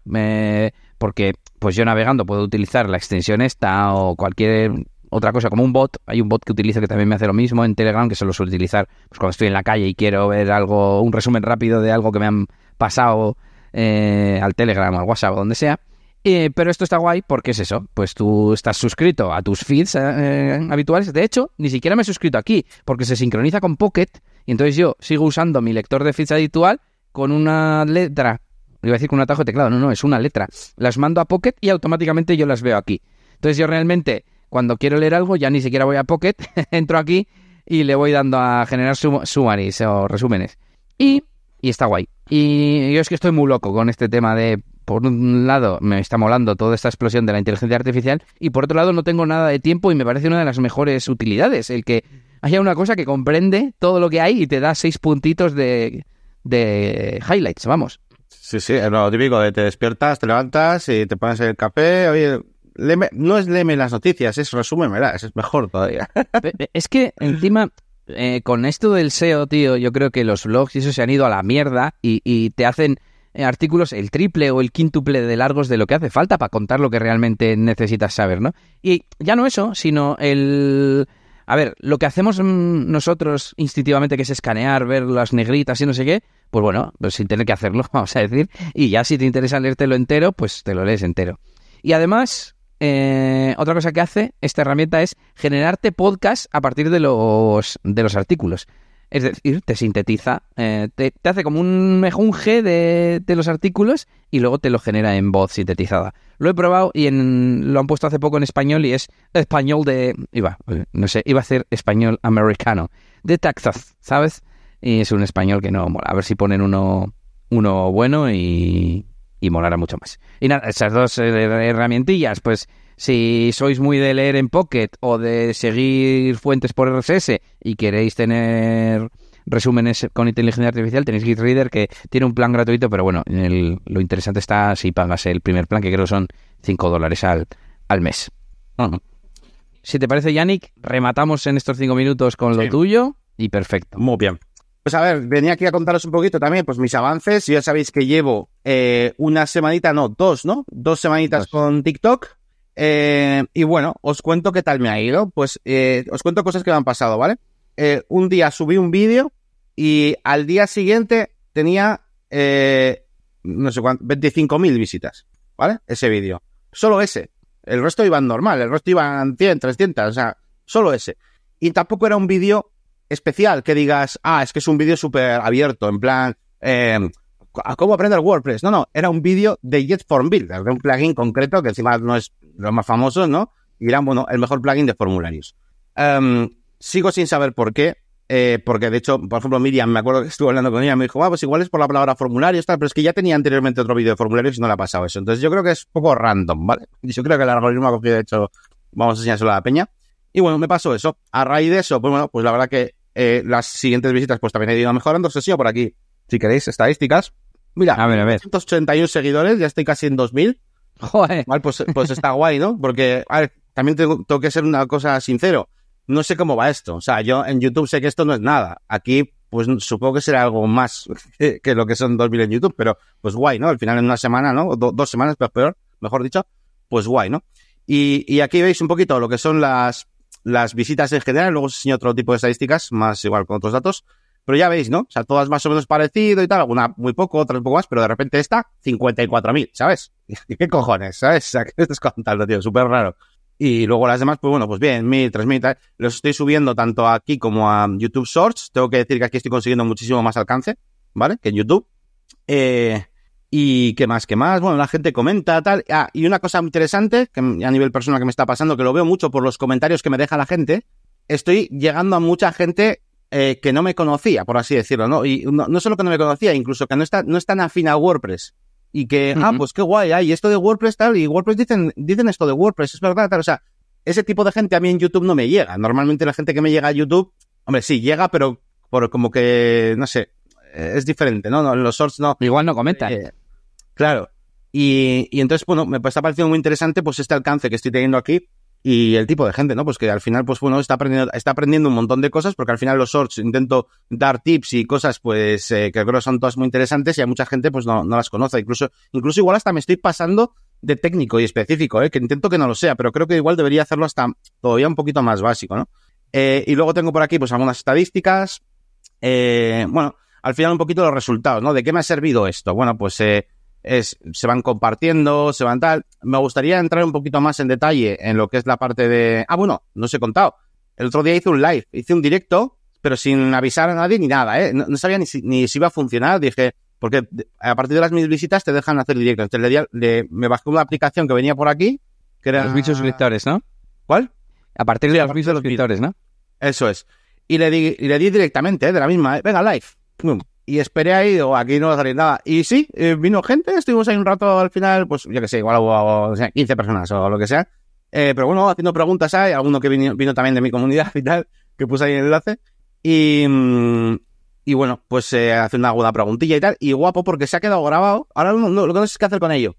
porque pues yo navegando puedo utilizar la extensión esta o cualquier otra cosa, como un bot. Hay un bot que utilizo que también me hace lo mismo en Telegram, que solo suelo utilizar pues, cuando estoy en la calle y quiero ver algo, un resumen rápido de algo que me han pasado eh, al Telegram al WhatsApp donde sea. pero esto está guay porque es eso, pues tú estás suscrito a tus feeds eh, habituales. De hecho, ni siquiera me he suscrito aquí porque se sincroniza con Pocket y entonces yo sigo usando mi lector de feeds habitual con una letra. Iba a decir con un atajo de teclado, no, no, es una letra. Las mando a Pocket y automáticamente yo las veo aquí. Entonces yo realmente cuando quiero leer algo ya ni siquiera voy a Pocket, entro aquí y le voy dando a generar summaries o resúmenes. Y, y está guay. Y yo es que estoy muy loco con este tema de, por un lado, me está molando toda esta explosión de la inteligencia artificial y por otro lado no tengo nada de tiempo y me parece una de las mejores utilidades, el que haya una cosa que comprende todo lo que hay y te da seis puntitos de, de highlights, vamos. Sí, sí, es lo típico de te despiertas, te levantas y te pones el café, oye, no es léeme las noticias, es resúmemelas, es mejor todavía. es que encima, eh, con esto del SEO, tío, yo creo que los blogs y eso se han ido a la mierda y, te hacen eh, artículos el triple o el quíntuple de largos de lo que hace falta para contar lo que realmente necesitas saber, ¿no? Y ya no eso, sino el... A ver, lo que hacemos mm, nosotros instintivamente, que es escanear, ver las negritas y no sé qué, pues bueno, pues sin tener que hacerlo, vamos a decir, y ya si te interesa leértelo entero, pues te lo lees entero. Y además, eh, otra cosa que hace esta herramienta es generarte podcast a partir de los, de los artículos. Es decir, te sintetiza, eh, te, hace como un mejunje de, de, los artículos y luego te lo genera en voz sintetizada. Lo he probado y en, lo han puesto hace poco en español y es español de... Iba, no sé, iba a ser español americano. De Texas, ¿sabes? Y es un español que no mola. A ver si ponen uno, uno bueno y, y molará mucho más. Y nada, esas dos eh, herramientillas, pues si sois muy de leer en Pocket o de seguir fuentes por RSS y queréis tener resúmenes con inteligencia artificial, tenéis GitReader que tiene un plan gratuito, pero bueno, lo interesante está si pagas el primer plan, que creo son 5 dólares al, al mes. Si te parece, Yannick, rematamos en estos 5 minutos con lo tuyo y perfecto. Muy bien. Pues a ver, venía aquí a contaros un poquito también, pues mis avances. Ya sabéis que llevo eh, una semanita, no, dos, ¿no? Dos semanitas con TikTok. Eh, y bueno, os cuento qué tal me ha ido. Pues eh, os cuento cosas que me han pasado, ¿vale? un día subí un vídeo y al día siguiente tenía, no sé cuánto, 25.000 visitas, ¿vale? Ese vídeo. Solo ese. El resto iban normal, el resto iban 100, 300, o sea, solo ese. Y tampoco era un vídeo especial que digas, ah, es que es un vídeo súper abierto, en plan, eh, ¿cómo aprender WordPress? No, no, era un vídeo de JetForm Builder, de un plugin concreto que encima no es lo más famoso, ¿no? Y era, bueno, el mejor plugin de formularios. Em, sigo sin saber por qué, eh, porque de hecho, por ejemplo, Miriam, me acuerdo que estuve hablando con ella, me dijo, ah, pues igual es por la palabra formularios, tal, pero es que ya tenía anteriormente otro vídeo de formularios y no le ha pasado eso. Entonces yo creo que es un poco random, ¿vale? Yo creo que el algoritmo ha cogido, de hecho, vamos a enseñárselo a la peña. Y bueno, me pasó eso. A raíz de eso, pues bueno, pues la verdad que eh, las siguientes visitas pues también he ido mejorando. Sesión por aquí, si queréis, estadísticas. Mira, a ver, a ver. 181 seguidores, ya estoy casi en 2000. Joder. Vale, pues, pues está guay, ¿no? Porque, a ver, también tengo, tengo que ser una cosa sincero. No sé cómo va esto. O sea, yo en YouTube sé que esto no es nada. Aquí, pues supongo que será algo más que, lo que son 2000 en YouTube, pero pues guay, ¿no? Al final en una semana, ¿no? dos semanas, pero peor, mejor dicho, pues guay, ¿no? Y, y aquí veis un poquito lo que son las, las visitas en general, luego os enseño otro tipo de estadísticas, más igual con otros datos. Pero ya veis, ¿no? O sea, todas más o menos parecido y tal, alguna muy poco, otra un poco más, pero de repente esta, 54.000, ¿sabes? ¿Y qué cojones, ¿sabes? ¿qué estás contando, tío? Súper raro. Y luego las demás, pues bueno, pues bien, 1.000, 3.000, tal. Los estoy subiendo tanto aquí como a YouTube Shorts. Tengo que decir que aquí estoy consiguiendo muchísimo más alcance, ¿vale? Que en YouTube. Eh, y qué más, qué más. Bueno, la gente comenta, tal. Ah, y una cosa interesante, que a nivel personal que me está pasando, que lo veo mucho por los comentarios que me deja la gente, estoy llegando a mucha gente eh, que no me conocía, por así decirlo, ¿no? Y no, solo que no me conocía, incluso que no está, no es tan afín a WordPress. Y que, ah, pues qué guay, hay esto de WordPress tal, y WordPress dicen, dicen esto de WordPress, es verdad, tal. O sea, ese tipo de gente a mí en YouTube no me llega. Normalmente la gente que me llega a YouTube, hombre, sí, llega, pero por como que, no sé, eh, es diferente, ¿no? no en los shorts no. Igual no comentan. Eh, claro. Y, y entonces, bueno, me está pareciendo muy interesante pues este alcance que estoy teniendo aquí y el tipo de gente, ¿no? Pues que al final, pues bueno, está aprendiendo, está aprendiendo un montón de cosas, porque al final los shorts intento dar tips y cosas, pues, eh, que creo son todas muy interesantes y a mucha gente, pues, no, no las conoce. Incluso, incluso igual hasta me estoy pasando de técnico y específico, ¿eh? Que intento que no lo sea, pero creo que igual debería hacerlo hasta todavía un poquito más básico, ¿no? Eh, y luego tengo por aquí, pues, algunas estadísticas. Eh, bueno, al final un poquito los resultados, ¿no? ¿De qué me ha servido esto? Bueno, pues, eh, es, se van compartiendo, se van tal. Me gustaría entrar un poquito más en detalle en lo que es la parte de... Ah, bueno, no os he contado. El otro día hice un live, hice un directo, pero sin avisar a nadie ni nada, ¿eh? No, sabía ni si, ni si iba a funcionar. Dije, porque a partir de las mis visitas te dejan hacer directo. Entonces le, me bajé una aplicación que venía por aquí, que era... Los bichos suscriptores, ¿no? ¿Cuál? A partir de los bichos suscriptores, ¿no? Eso es. Y le di, y le di directamente, ¿eh? de la misma, ¿eh? venga, live y esperé ahí, o aquí no va a salir nada. Y sí, eh, vino gente, estuvimos ahí un rato al final, pues yo que sé, igual hubo 15 personas o lo que sea. Eh, pero bueno, haciendo preguntas hay, alguno que vino, vino, también de mi comunidad y tal, que puse ahí el enlace. Y, mm, y bueno, pues eh, hace una aguda preguntilla y tal. Y guapo porque se ha quedado grabado. Ahora no, lo que no sé qué hacer con ello.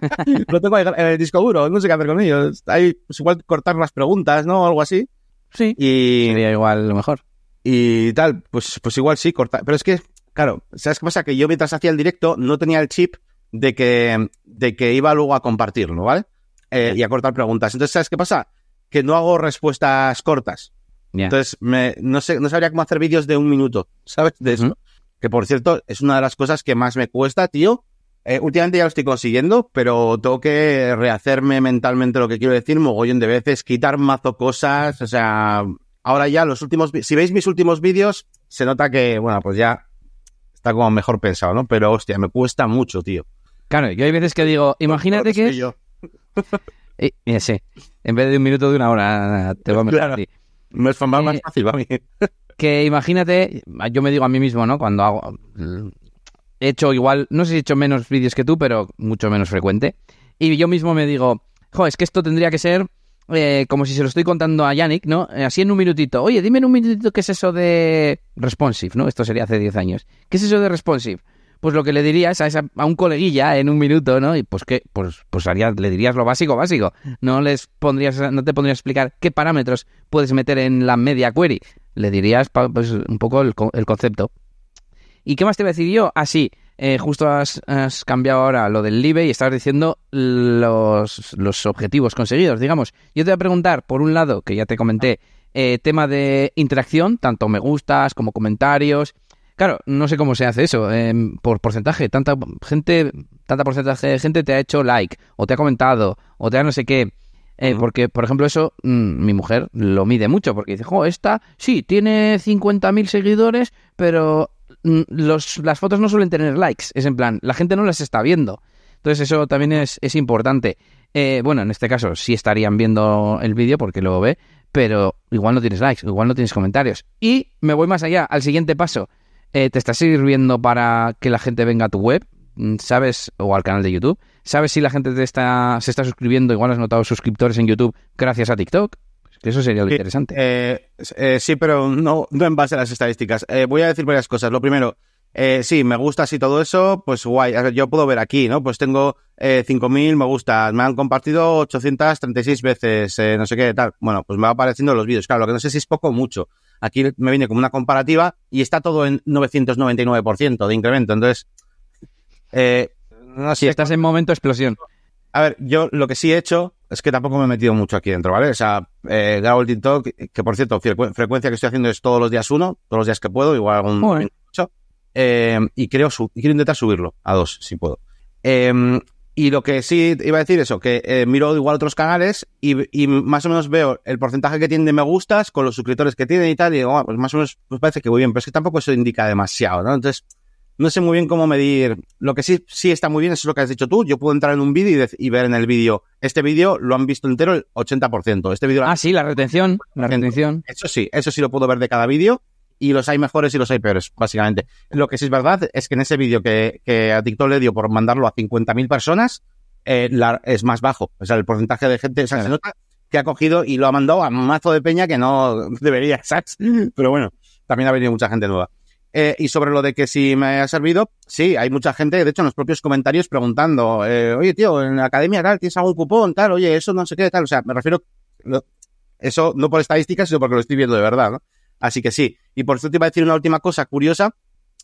lo tengo ahí en el disco duro, no sé qué hacer con ello. Hay, pues igual cortar las preguntas, ¿no? O algo así. Sí. Y... Sería igual lo mejor. Y tal, pues, pues igual sí, cortar. Pero es que Claro, ¿sabes qué pasa? Que yo mientras hacía el directo no tenía el chip de que, de que iba luego a compartirlo, ¿vale? Eh, y a cortar preguntas. Entonces, ¿sabes qué pasa? Que no hago respuestas cortas. Entonces, me, no sé, no sabría cómo hacer vídeos de un minuto, ¿sabes? De eso. Que por cierto, es una de las cosas que más me cuesta, tío. Eh, últimamente ya lo estoy consiguiendo, pero tengo que rehacerme mentalmente lo que quiero decir mogollón de veces, quitar mazo cosas, o sea, ahora ya los últimos, si veis mis últimos vídeos, se nota que, bueno, pues ya está como mejor pensado, ¿no? Pero hostia, me cuesta mucho, tío. Claro, yo hay veces que digo, imagínate que... Yo. Eh, sí, en vez de un minuto de una hora, te va a meter. Claro. Me es más eh, fácil para mí. que imagínate, yo me digo a mí mismo, ¿no? Cuando hago... He hecho igual, no sé si he hecho menos vídeos que tú, pero mucho menos frecuente. Y yo mismo me digo, jo, es que esto tendría que ser eh, como si se lo estoy contando a Yannick, ¿no? Eh, así en un minutito. Oye, dime en un minutito qué es eso de responsive, ¿no? Esto sería hace 10 años. ¿Qué es eso de responsive? Pues lo que le dirías a, esa, a un coleguilla en un minuto, ¿no? Y pues que, pues, pues le dirías lo básico, básico. No les pondrías, no te pondrías a explicar qué parámetros puedes meter en la media query. Le dirías pues, un poco el, el concepto. ¿Y qué más te voy a decir yo? Así, ah, eh, justo has, cambiado ahora lo del live y estabas diciendo los, los, objetivos conseguidos, digamos. Yo te voy a preguntar, por un lado, que ya te comenté, eh, tema de interacción, tanto me gustas como comentarios. Claro, no sé cómo se hace eso, em, por porcentaje. Tanta gente, tanta porcentaje de gente te ha hecho like, o te ha comentado, o te ha no sé qué. Eh, porque, por ejemplo, eso mm, mi mujer lo mide mucho, porque dice, jo, esta sí, tiene 50.000 seguidores, pero los, las fotos no suelen tener likes. Es en plan, la gente no las está viendo. Entonces eso también es, es importante. Eh, bueno, en este caso sí estarían viendo el vídeo porque lo ve, pero igual no tienes likes, igual no tienes comentarios. Y me voy más allá, al siguiente paso. Eh, ¿Te está sirviendo para que la gente venga a tu web? Mm, ¿Sabes? O al canal de YouTube. ¿Sabes si la gente te está, se está suscribiendo? Igual has notado suscriptores en YouTube gracias a TikTok. Eso sería lo Sí, interesante. Eh, eh, sí, pero no, no en base a las estadísticas. Eh, voy a decir varias cosas. Lo primero, sí, me gusta así todo eso, pues guay. Yo puedo ver aquí, ¿no? Pues tengo eh, 5.000 me gustas, me han compartido 836 veces, no sé qué, tal. Bueno, pues me va apareciendo los vídeos. Claro, lo que no sé si es poco o mucho. Aquí me viene como una comparativa y está todo en 999% de incremento. Entonces, Si estás en momento explosión. A ver, yo lo que sí he hecho es que tampoco me he metido mucho aquí dentro, ¿vale? O sea, eh, grabo el TikTok, que por cierto, frecu- frecuencia que estoy haciendo es todos los días uno, todos los días que puedo, igual algún. 28. Eh, y creo quiero intentar subirlo a dos, si puedo. Eh, y lo que sí iba a decir eso, que eh, miro igual otros canales y, y más o menos veo el porcentaje que tienen de me gustas con los suscriptores que tienen y tal, y digo, ah, pues más o menos pues parece que muy bien, pero es que tampoco eso indica demasiado, ¿no? Entonces, no sé muy bien cómo medir. Lo que sí, sí está muy bien, es lo que has dicho tú. Yo puedo entrar en un vídeo y, ver en el vídeo, este vídeo lo han visto entero el 80%. Este vídeo, Ah, sí, la retención. La retención. eso sí, eso sí lo puedo ver de cada vídeo. Y los hay mejores y los hay peores, básicamente. Lo que sí es verdad es que en ese vídeo que, que a TikTok le dio por mandarlo a 50.000 personas, eh, la- es más bajo. O sea, el porcentaje de gente, o sea, se nota que ha cogido y lo ha mandado a un mazo de peña que no debería, ¿sabes? Pero bueno, también ha venido mucha gente nueva. Eh, y sobre lo de que si me ha servido, sí, hay mucha gente, de hecho, en los propios comentarios preguntando, eh, oye, tío, en la academia tal, ¿tienes algún cupón? Tal, oye, eso no sé qué, tal. O sea, me refiero, eso no por estadísticas, sino porque lo estoy viendo de verdad, ¿no? Así que sí. Y por cierto, iba a decir una última cosa curiosa.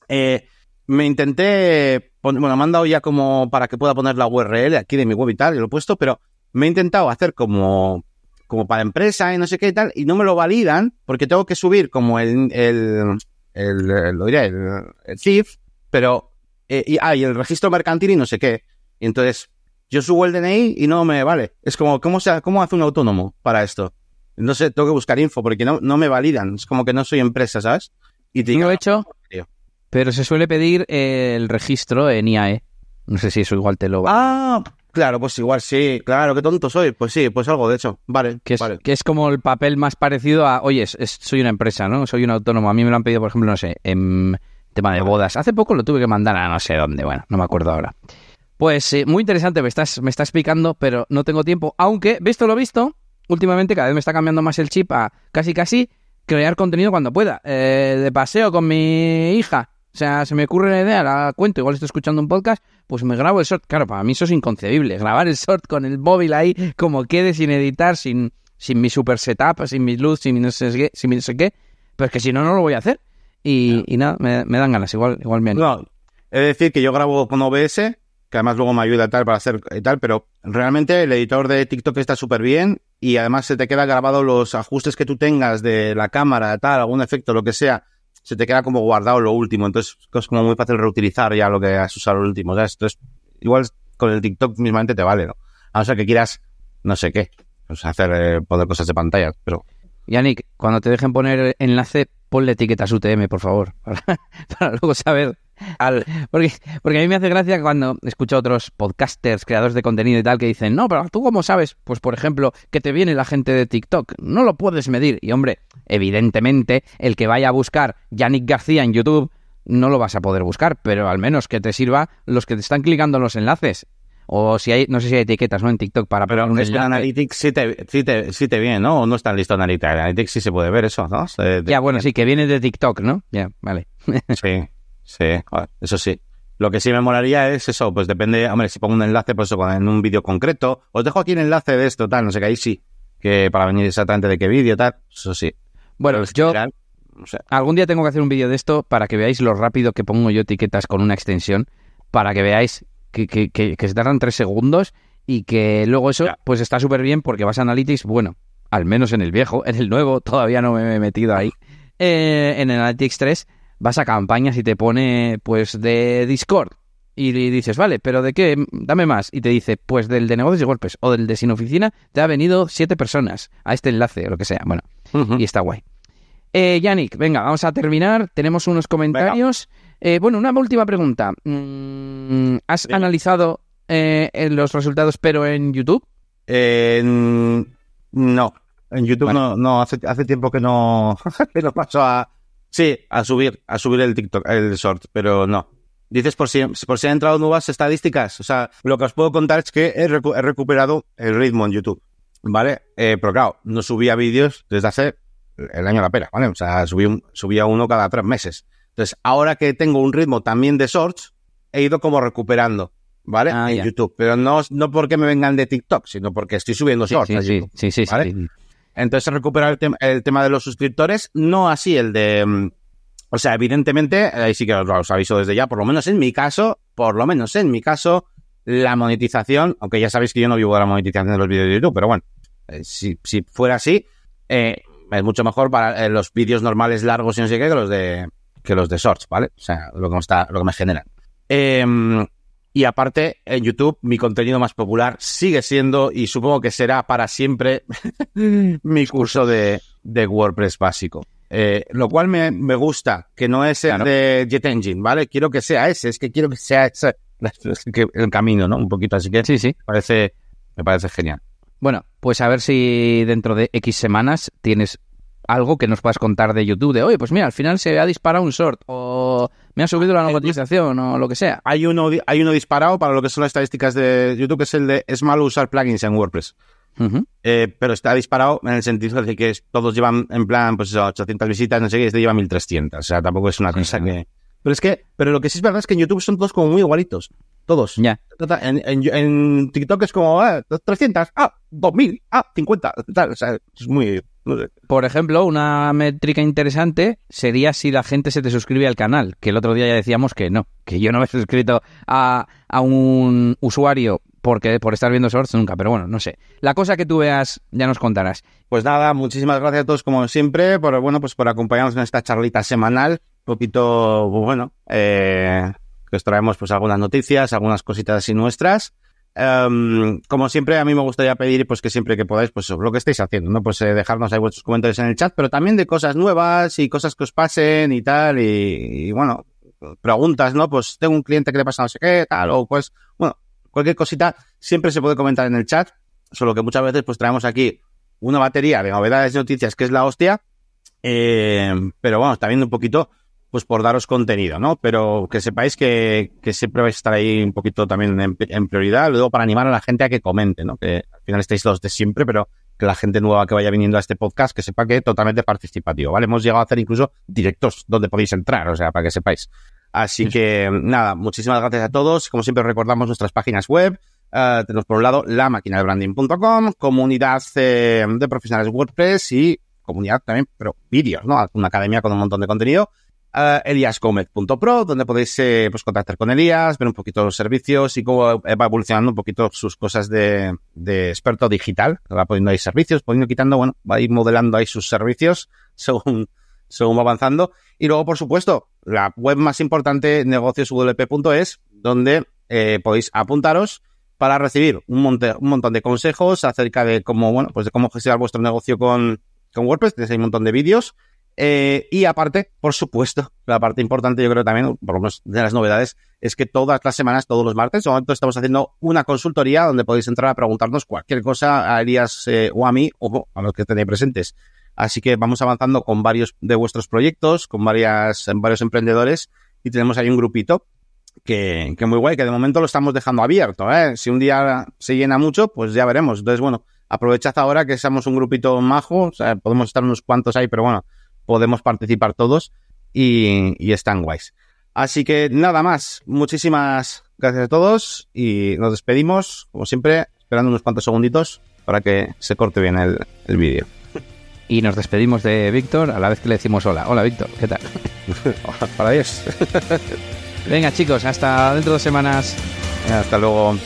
Eh, me intenté, bueno, me han dado ya como para que pueda poner la URL aquí de mi web y tal, y lo he puesto, pero me he intentado hacer como, como para empresa y no sé qué y tal, y no me lo validan porque tengo que subir como el, el, el, el- lo diré, el, el CIF, pero, eh, y, ah, y el registro mercantil y no sé qué. Y entonces, yo subo el DNI y no me vale. Es como, ¿cómo, se, cómo hace un autónomo para esto? No sé, tengo que buscar info porque no, no me validan. Es como que no soy empresa, ¿sabes? Y te digo, he hecho, tío. pero se suele pedir eh, el registro en IAE. No sé si eso igual te lo va. Ah, claro, pues igual sí. Claro, qué tonto soy. Pues sí, pues algo, de hecho. Vale, Que es, vale. que es como el papel más parecido a, oye, es- es- soy una empresa, ¿no? Soy un autónomo. A mí me lo han pedido, por ejemplo, no sé, en tema de bodas. Hace poco lo tuve que mandar a no sé dónde, bueno, no me acuerdo ahora. Pues eh, muy interesante, me estás, me estás explicando, pero no tengo tiempo. Aunque, visto lo visto, últimamente cada vez me está cambiando más el chip a casi casi crear contenido cuando pueda. Eh, de paseo con mi hija. O sea, se me ocurre la idea, la cuento, igual estoy escuchando un podcast, pues me grabo el short. Claro, para mí eso es inconcebible. Grabar el short con el móvil ahí, como quede, sin editar, sin, sin mi super setup, sin mi luz, sin mi no sé qué, sin mi no sé qué. Pero es que si no, no lo voy a hacer. Y, y nada, me, me dan ganas, igual, igual me. No, de decir que yo grabo con OBS, que además luego me ayuda tal para hacer y tal, pero realmente el editor de TikTok está súper bien y además se te queda grabado los ajustes que tú tengas de la cámara, tal, algún efecto, lo que sea, se te queda como guardado lo último, entonces es como muy fácil reutilizar ya lo que has usado lo último, ¿sabes? Entonces, igual con el TikTok mismamente te vale, ¿no? A no ser que quieras, no sé qué, pues hacer, eh, poner cosas de pantalla, pero... Yannick, cuando te dejen poner enlace, ponle etiquetas UTM, por favor, para, para luego saber. Al, porque, porque a mí me hace gracia cuando escucho a otros podcasters, creadores de contenido y tal, que dicen, no, pero tú cómo sabes, pues por ejemplo, que te viene la gente de TikTok, no lo puedes medir. Y hombre, evidentemente, el que vaya a buscar Yannick García en YouTube, no lo vas a poder buscar, pero al menos que te sirva los que te están clicando en los enlaces. O si hay, no sé si hay etiquetas, ¿no? En TikTok para Pero poner un. Analytics sí te, sí te, sí te viene, ¿no? O no está listo Analytics. Analytics sí se puede ver eso, ¿no? Se- Ya, bueno, sí, que viene de TikTok, ¿no? Ya, vale. Sí, sí, joder, eso sí. Lo que sí me molaría es eso, pues depende, hombre, si pongo un enlace, pues eso, en un vídeo concreto, os dejo aquí el enlace de esto, tal, no sé qué, ahí sí, que para venir exactamente de qué vídeo, tal, eso sí. Bueno, Pero yo general, algún día tengo que hacer un vídeo de esto para que veáis lo rápido que pongo yo etiquetas con una extensión, para que veáis que, que, que, que se tardan tres segundos y que luego eso Ya. pues está súper bien porque vas a Analytics, bueno, al menos en el viejo, en el nuevo todavía no me he metido ahí. Eh, en el Analytics 3 vas a campañas y te pone pues de Discord y dices, vale, pero ¿de qué? Dame más. Y te dice, pues del de negocios y golpes o del de sin oficina, te ha venido siete personas a este enlace o lo que sea. Bueno, y está guay. Eh, Yannick, venga, vamos a terminar. Tenemos unos comentarios. Eh, bueno, una última pregunta. Mm, ¿Has analizado eh, los resultados, pero en YouTube? Eh, no, en YouTube no, no hace, hace tiempo que no, que no paso a, sí, a subir, a subir el TikTok, el short, pero no. Dices por si, por si han entrado nuevas estadísticas. O sea, lo que os puedo contar es que he, recuperado el ritmo en YouTube, ¿vale? Eh, pero claro, no subía vídeos desde hace el año de la pera, ¿vale? O sea, subí subía uno cada tres meses. Entonces, ahora que tengo un ritmo también de shorts, he ido como recuperando. ¿vale? Ah, en YouTube. Pero no, no porque me vengan de TikTok, sino porque estoy subiendo shorts sí, sí, sí, ¿vale? Entonces he recuperado el, tema de los suscriptores, no así el de... Mm, o sea, evidentemente, ahí sí que os, aviso desde ya, por lo menos en mi caso, por lo menos en mi caso, la monetización, aunque ya sabéis que yo no vivo de la monetización de los vídeos de YouTube, pero bueno, eh, si, si fuera así, eh, es mucho mejor para eh, los vídeos normales largos y no sé qué que los de que los de shorts, ¿vale? O sea, lo que me está, lo que me generan. Y aparte, en YouTube, mi contenido más popular sigue siendo, y supongo que será para siempre, mi curso de, WordPress básico. Eh, lo cual me, gusta, que no es el de Jet Engine, ¿vale? Quiero que sea ese, es que quiero que sea ese el camino, ¿no? Un poquito, así que sí, sí. Me parece, me parece genial. Bueno, pues a ver si dentro de X semanas tienes algo que nos puedas contar de YouTube, de, oye, pues mira, al final se ha disparado un short, o me ha subido la notificación, o lo que sea. Hay uno, hay uno disparado para lo que son las estadísticas de YouTube, que es el de es malo usar plugins en WordPress. Eh, pero está disparado en el sentido de que todos llevan en plan, pues eso, 800 visitas, no sé qué, este lleva 1300. O sea, tampoco es una cosa que... Pero es que, pero lo que sí es verdad es que en YouTube son todos como muy igualitos. Todos. Ya. En, en, TikTok es como, ah, 300, ah, 2000, ah, 50, tal. O sea, es muy, por ejemplo, una métrica interesante sería si la gente se te suscribe al canal, que el otro día ya decíamos que no, que yo no me he suscrito a, un usuario porque por estar viendo shorts nunca, pero bueno, no sé. La cosa que tú veas ya nos contarás. Pues nada, muchísimas gracias a todos como siempre por bueno, pues por acompañarnos en esta charlita semanal, un poquito bueno, eh, que os traemos pues algunas noticias, algunas cositas así nuestras. Em, como siempre, a mí me gustaría pedir pues que siempre que podáis, pues lo que estáis haciendo, ¿no? Pues eh, dejarnos ahí vuestros comentarios en el chat, pero también de cosas nuevas y cosas que os pasen y tal, y, bueno, preguntas, ¿no? Pues tengo un cliente que le pasa no sé qué, tal, o pues, bueno, cualquier cosita siempre se puede comentar en el chat, solo que muchas veces pues traemos aquí una batería de novedades y noticias que es la hostia, eh, pero bueno, está viendo un poquito pues por daros contenido, ¿no? Pero que sepáis que, que siempre vais a estar ahí un poquito también en, prioridad, luego para animar a la gente a que comente, ¿no? Que al final estáis los de siempre, pero que la gente nueva que vaya viniendo a este podcast, que sepa que es totalmente participativo, ¿vale? Hemos llegado a hacer incluso directos donde podéis entrar, o sea, para que sepáis. Así que, nada, muchísimas gracias a todos. Como siempre, recordamos nuestras páginas web. Uh, tenemos por un lado la máquina de branding.com, comunidad eh, de profesionales WordPress y comunidad también, pero vídeos, ¿no? Una academia con un montón de contenido uh, donde podéis eh, pues, contactar con Elías, ver un poquito los servicios y cómo va evolucionando un poquito sus cosas de, de experto digital. Va poniendo ahí servicios, poniendo, quitando, bueno, va a ir modelando ahí sus servicios según, según va avanzando. Y luego, por supuesto, la web más importante, negocioswp.es, donde eh, podéis apuntaros para recibir un, monte, un montón de consejos acerca de cómo, bueno, pues de cómo gestionar vuestro negocio con, con WordPress. Tenéis un montón de vídeos eh, y aparte, por supuesto, la parte importante, yo creo también, por lo menos de las novedades, es que todas las semanas, todos los martes, de momento estamos haciendo una consultoría donde podéis entrar a preguntarnos cualquier cosa a Elías eh, o a mí o a los que tenéis presentes. Así que vamos avanzando con varios de vuestros proyectos, con varias, varios emprendedores y tenemos ahí un grupito que, que muy guay, que de momento lo estamos dejando abierto. ¿eh? Si un día se llena mucho, pues ya veremos. Entonces, bueno, aprovechad ahora que seamos un grupito majo, o sea, podemos estar unos cuantos ahí, pero bueno, podemos participar todos y, y están guays. Así que nada más, muchísimas gracias a todos y nos despedimos, como siempre, esperando unos cuantos segunditos para que se corte bien el, el vídeo. Y nos despedimos de Víctor a la vez que le decimos hola. Hola Víctor, ¿qué tal? Para Dios. Venga chicos, hasta dentro de dos semanas. Hasta luego.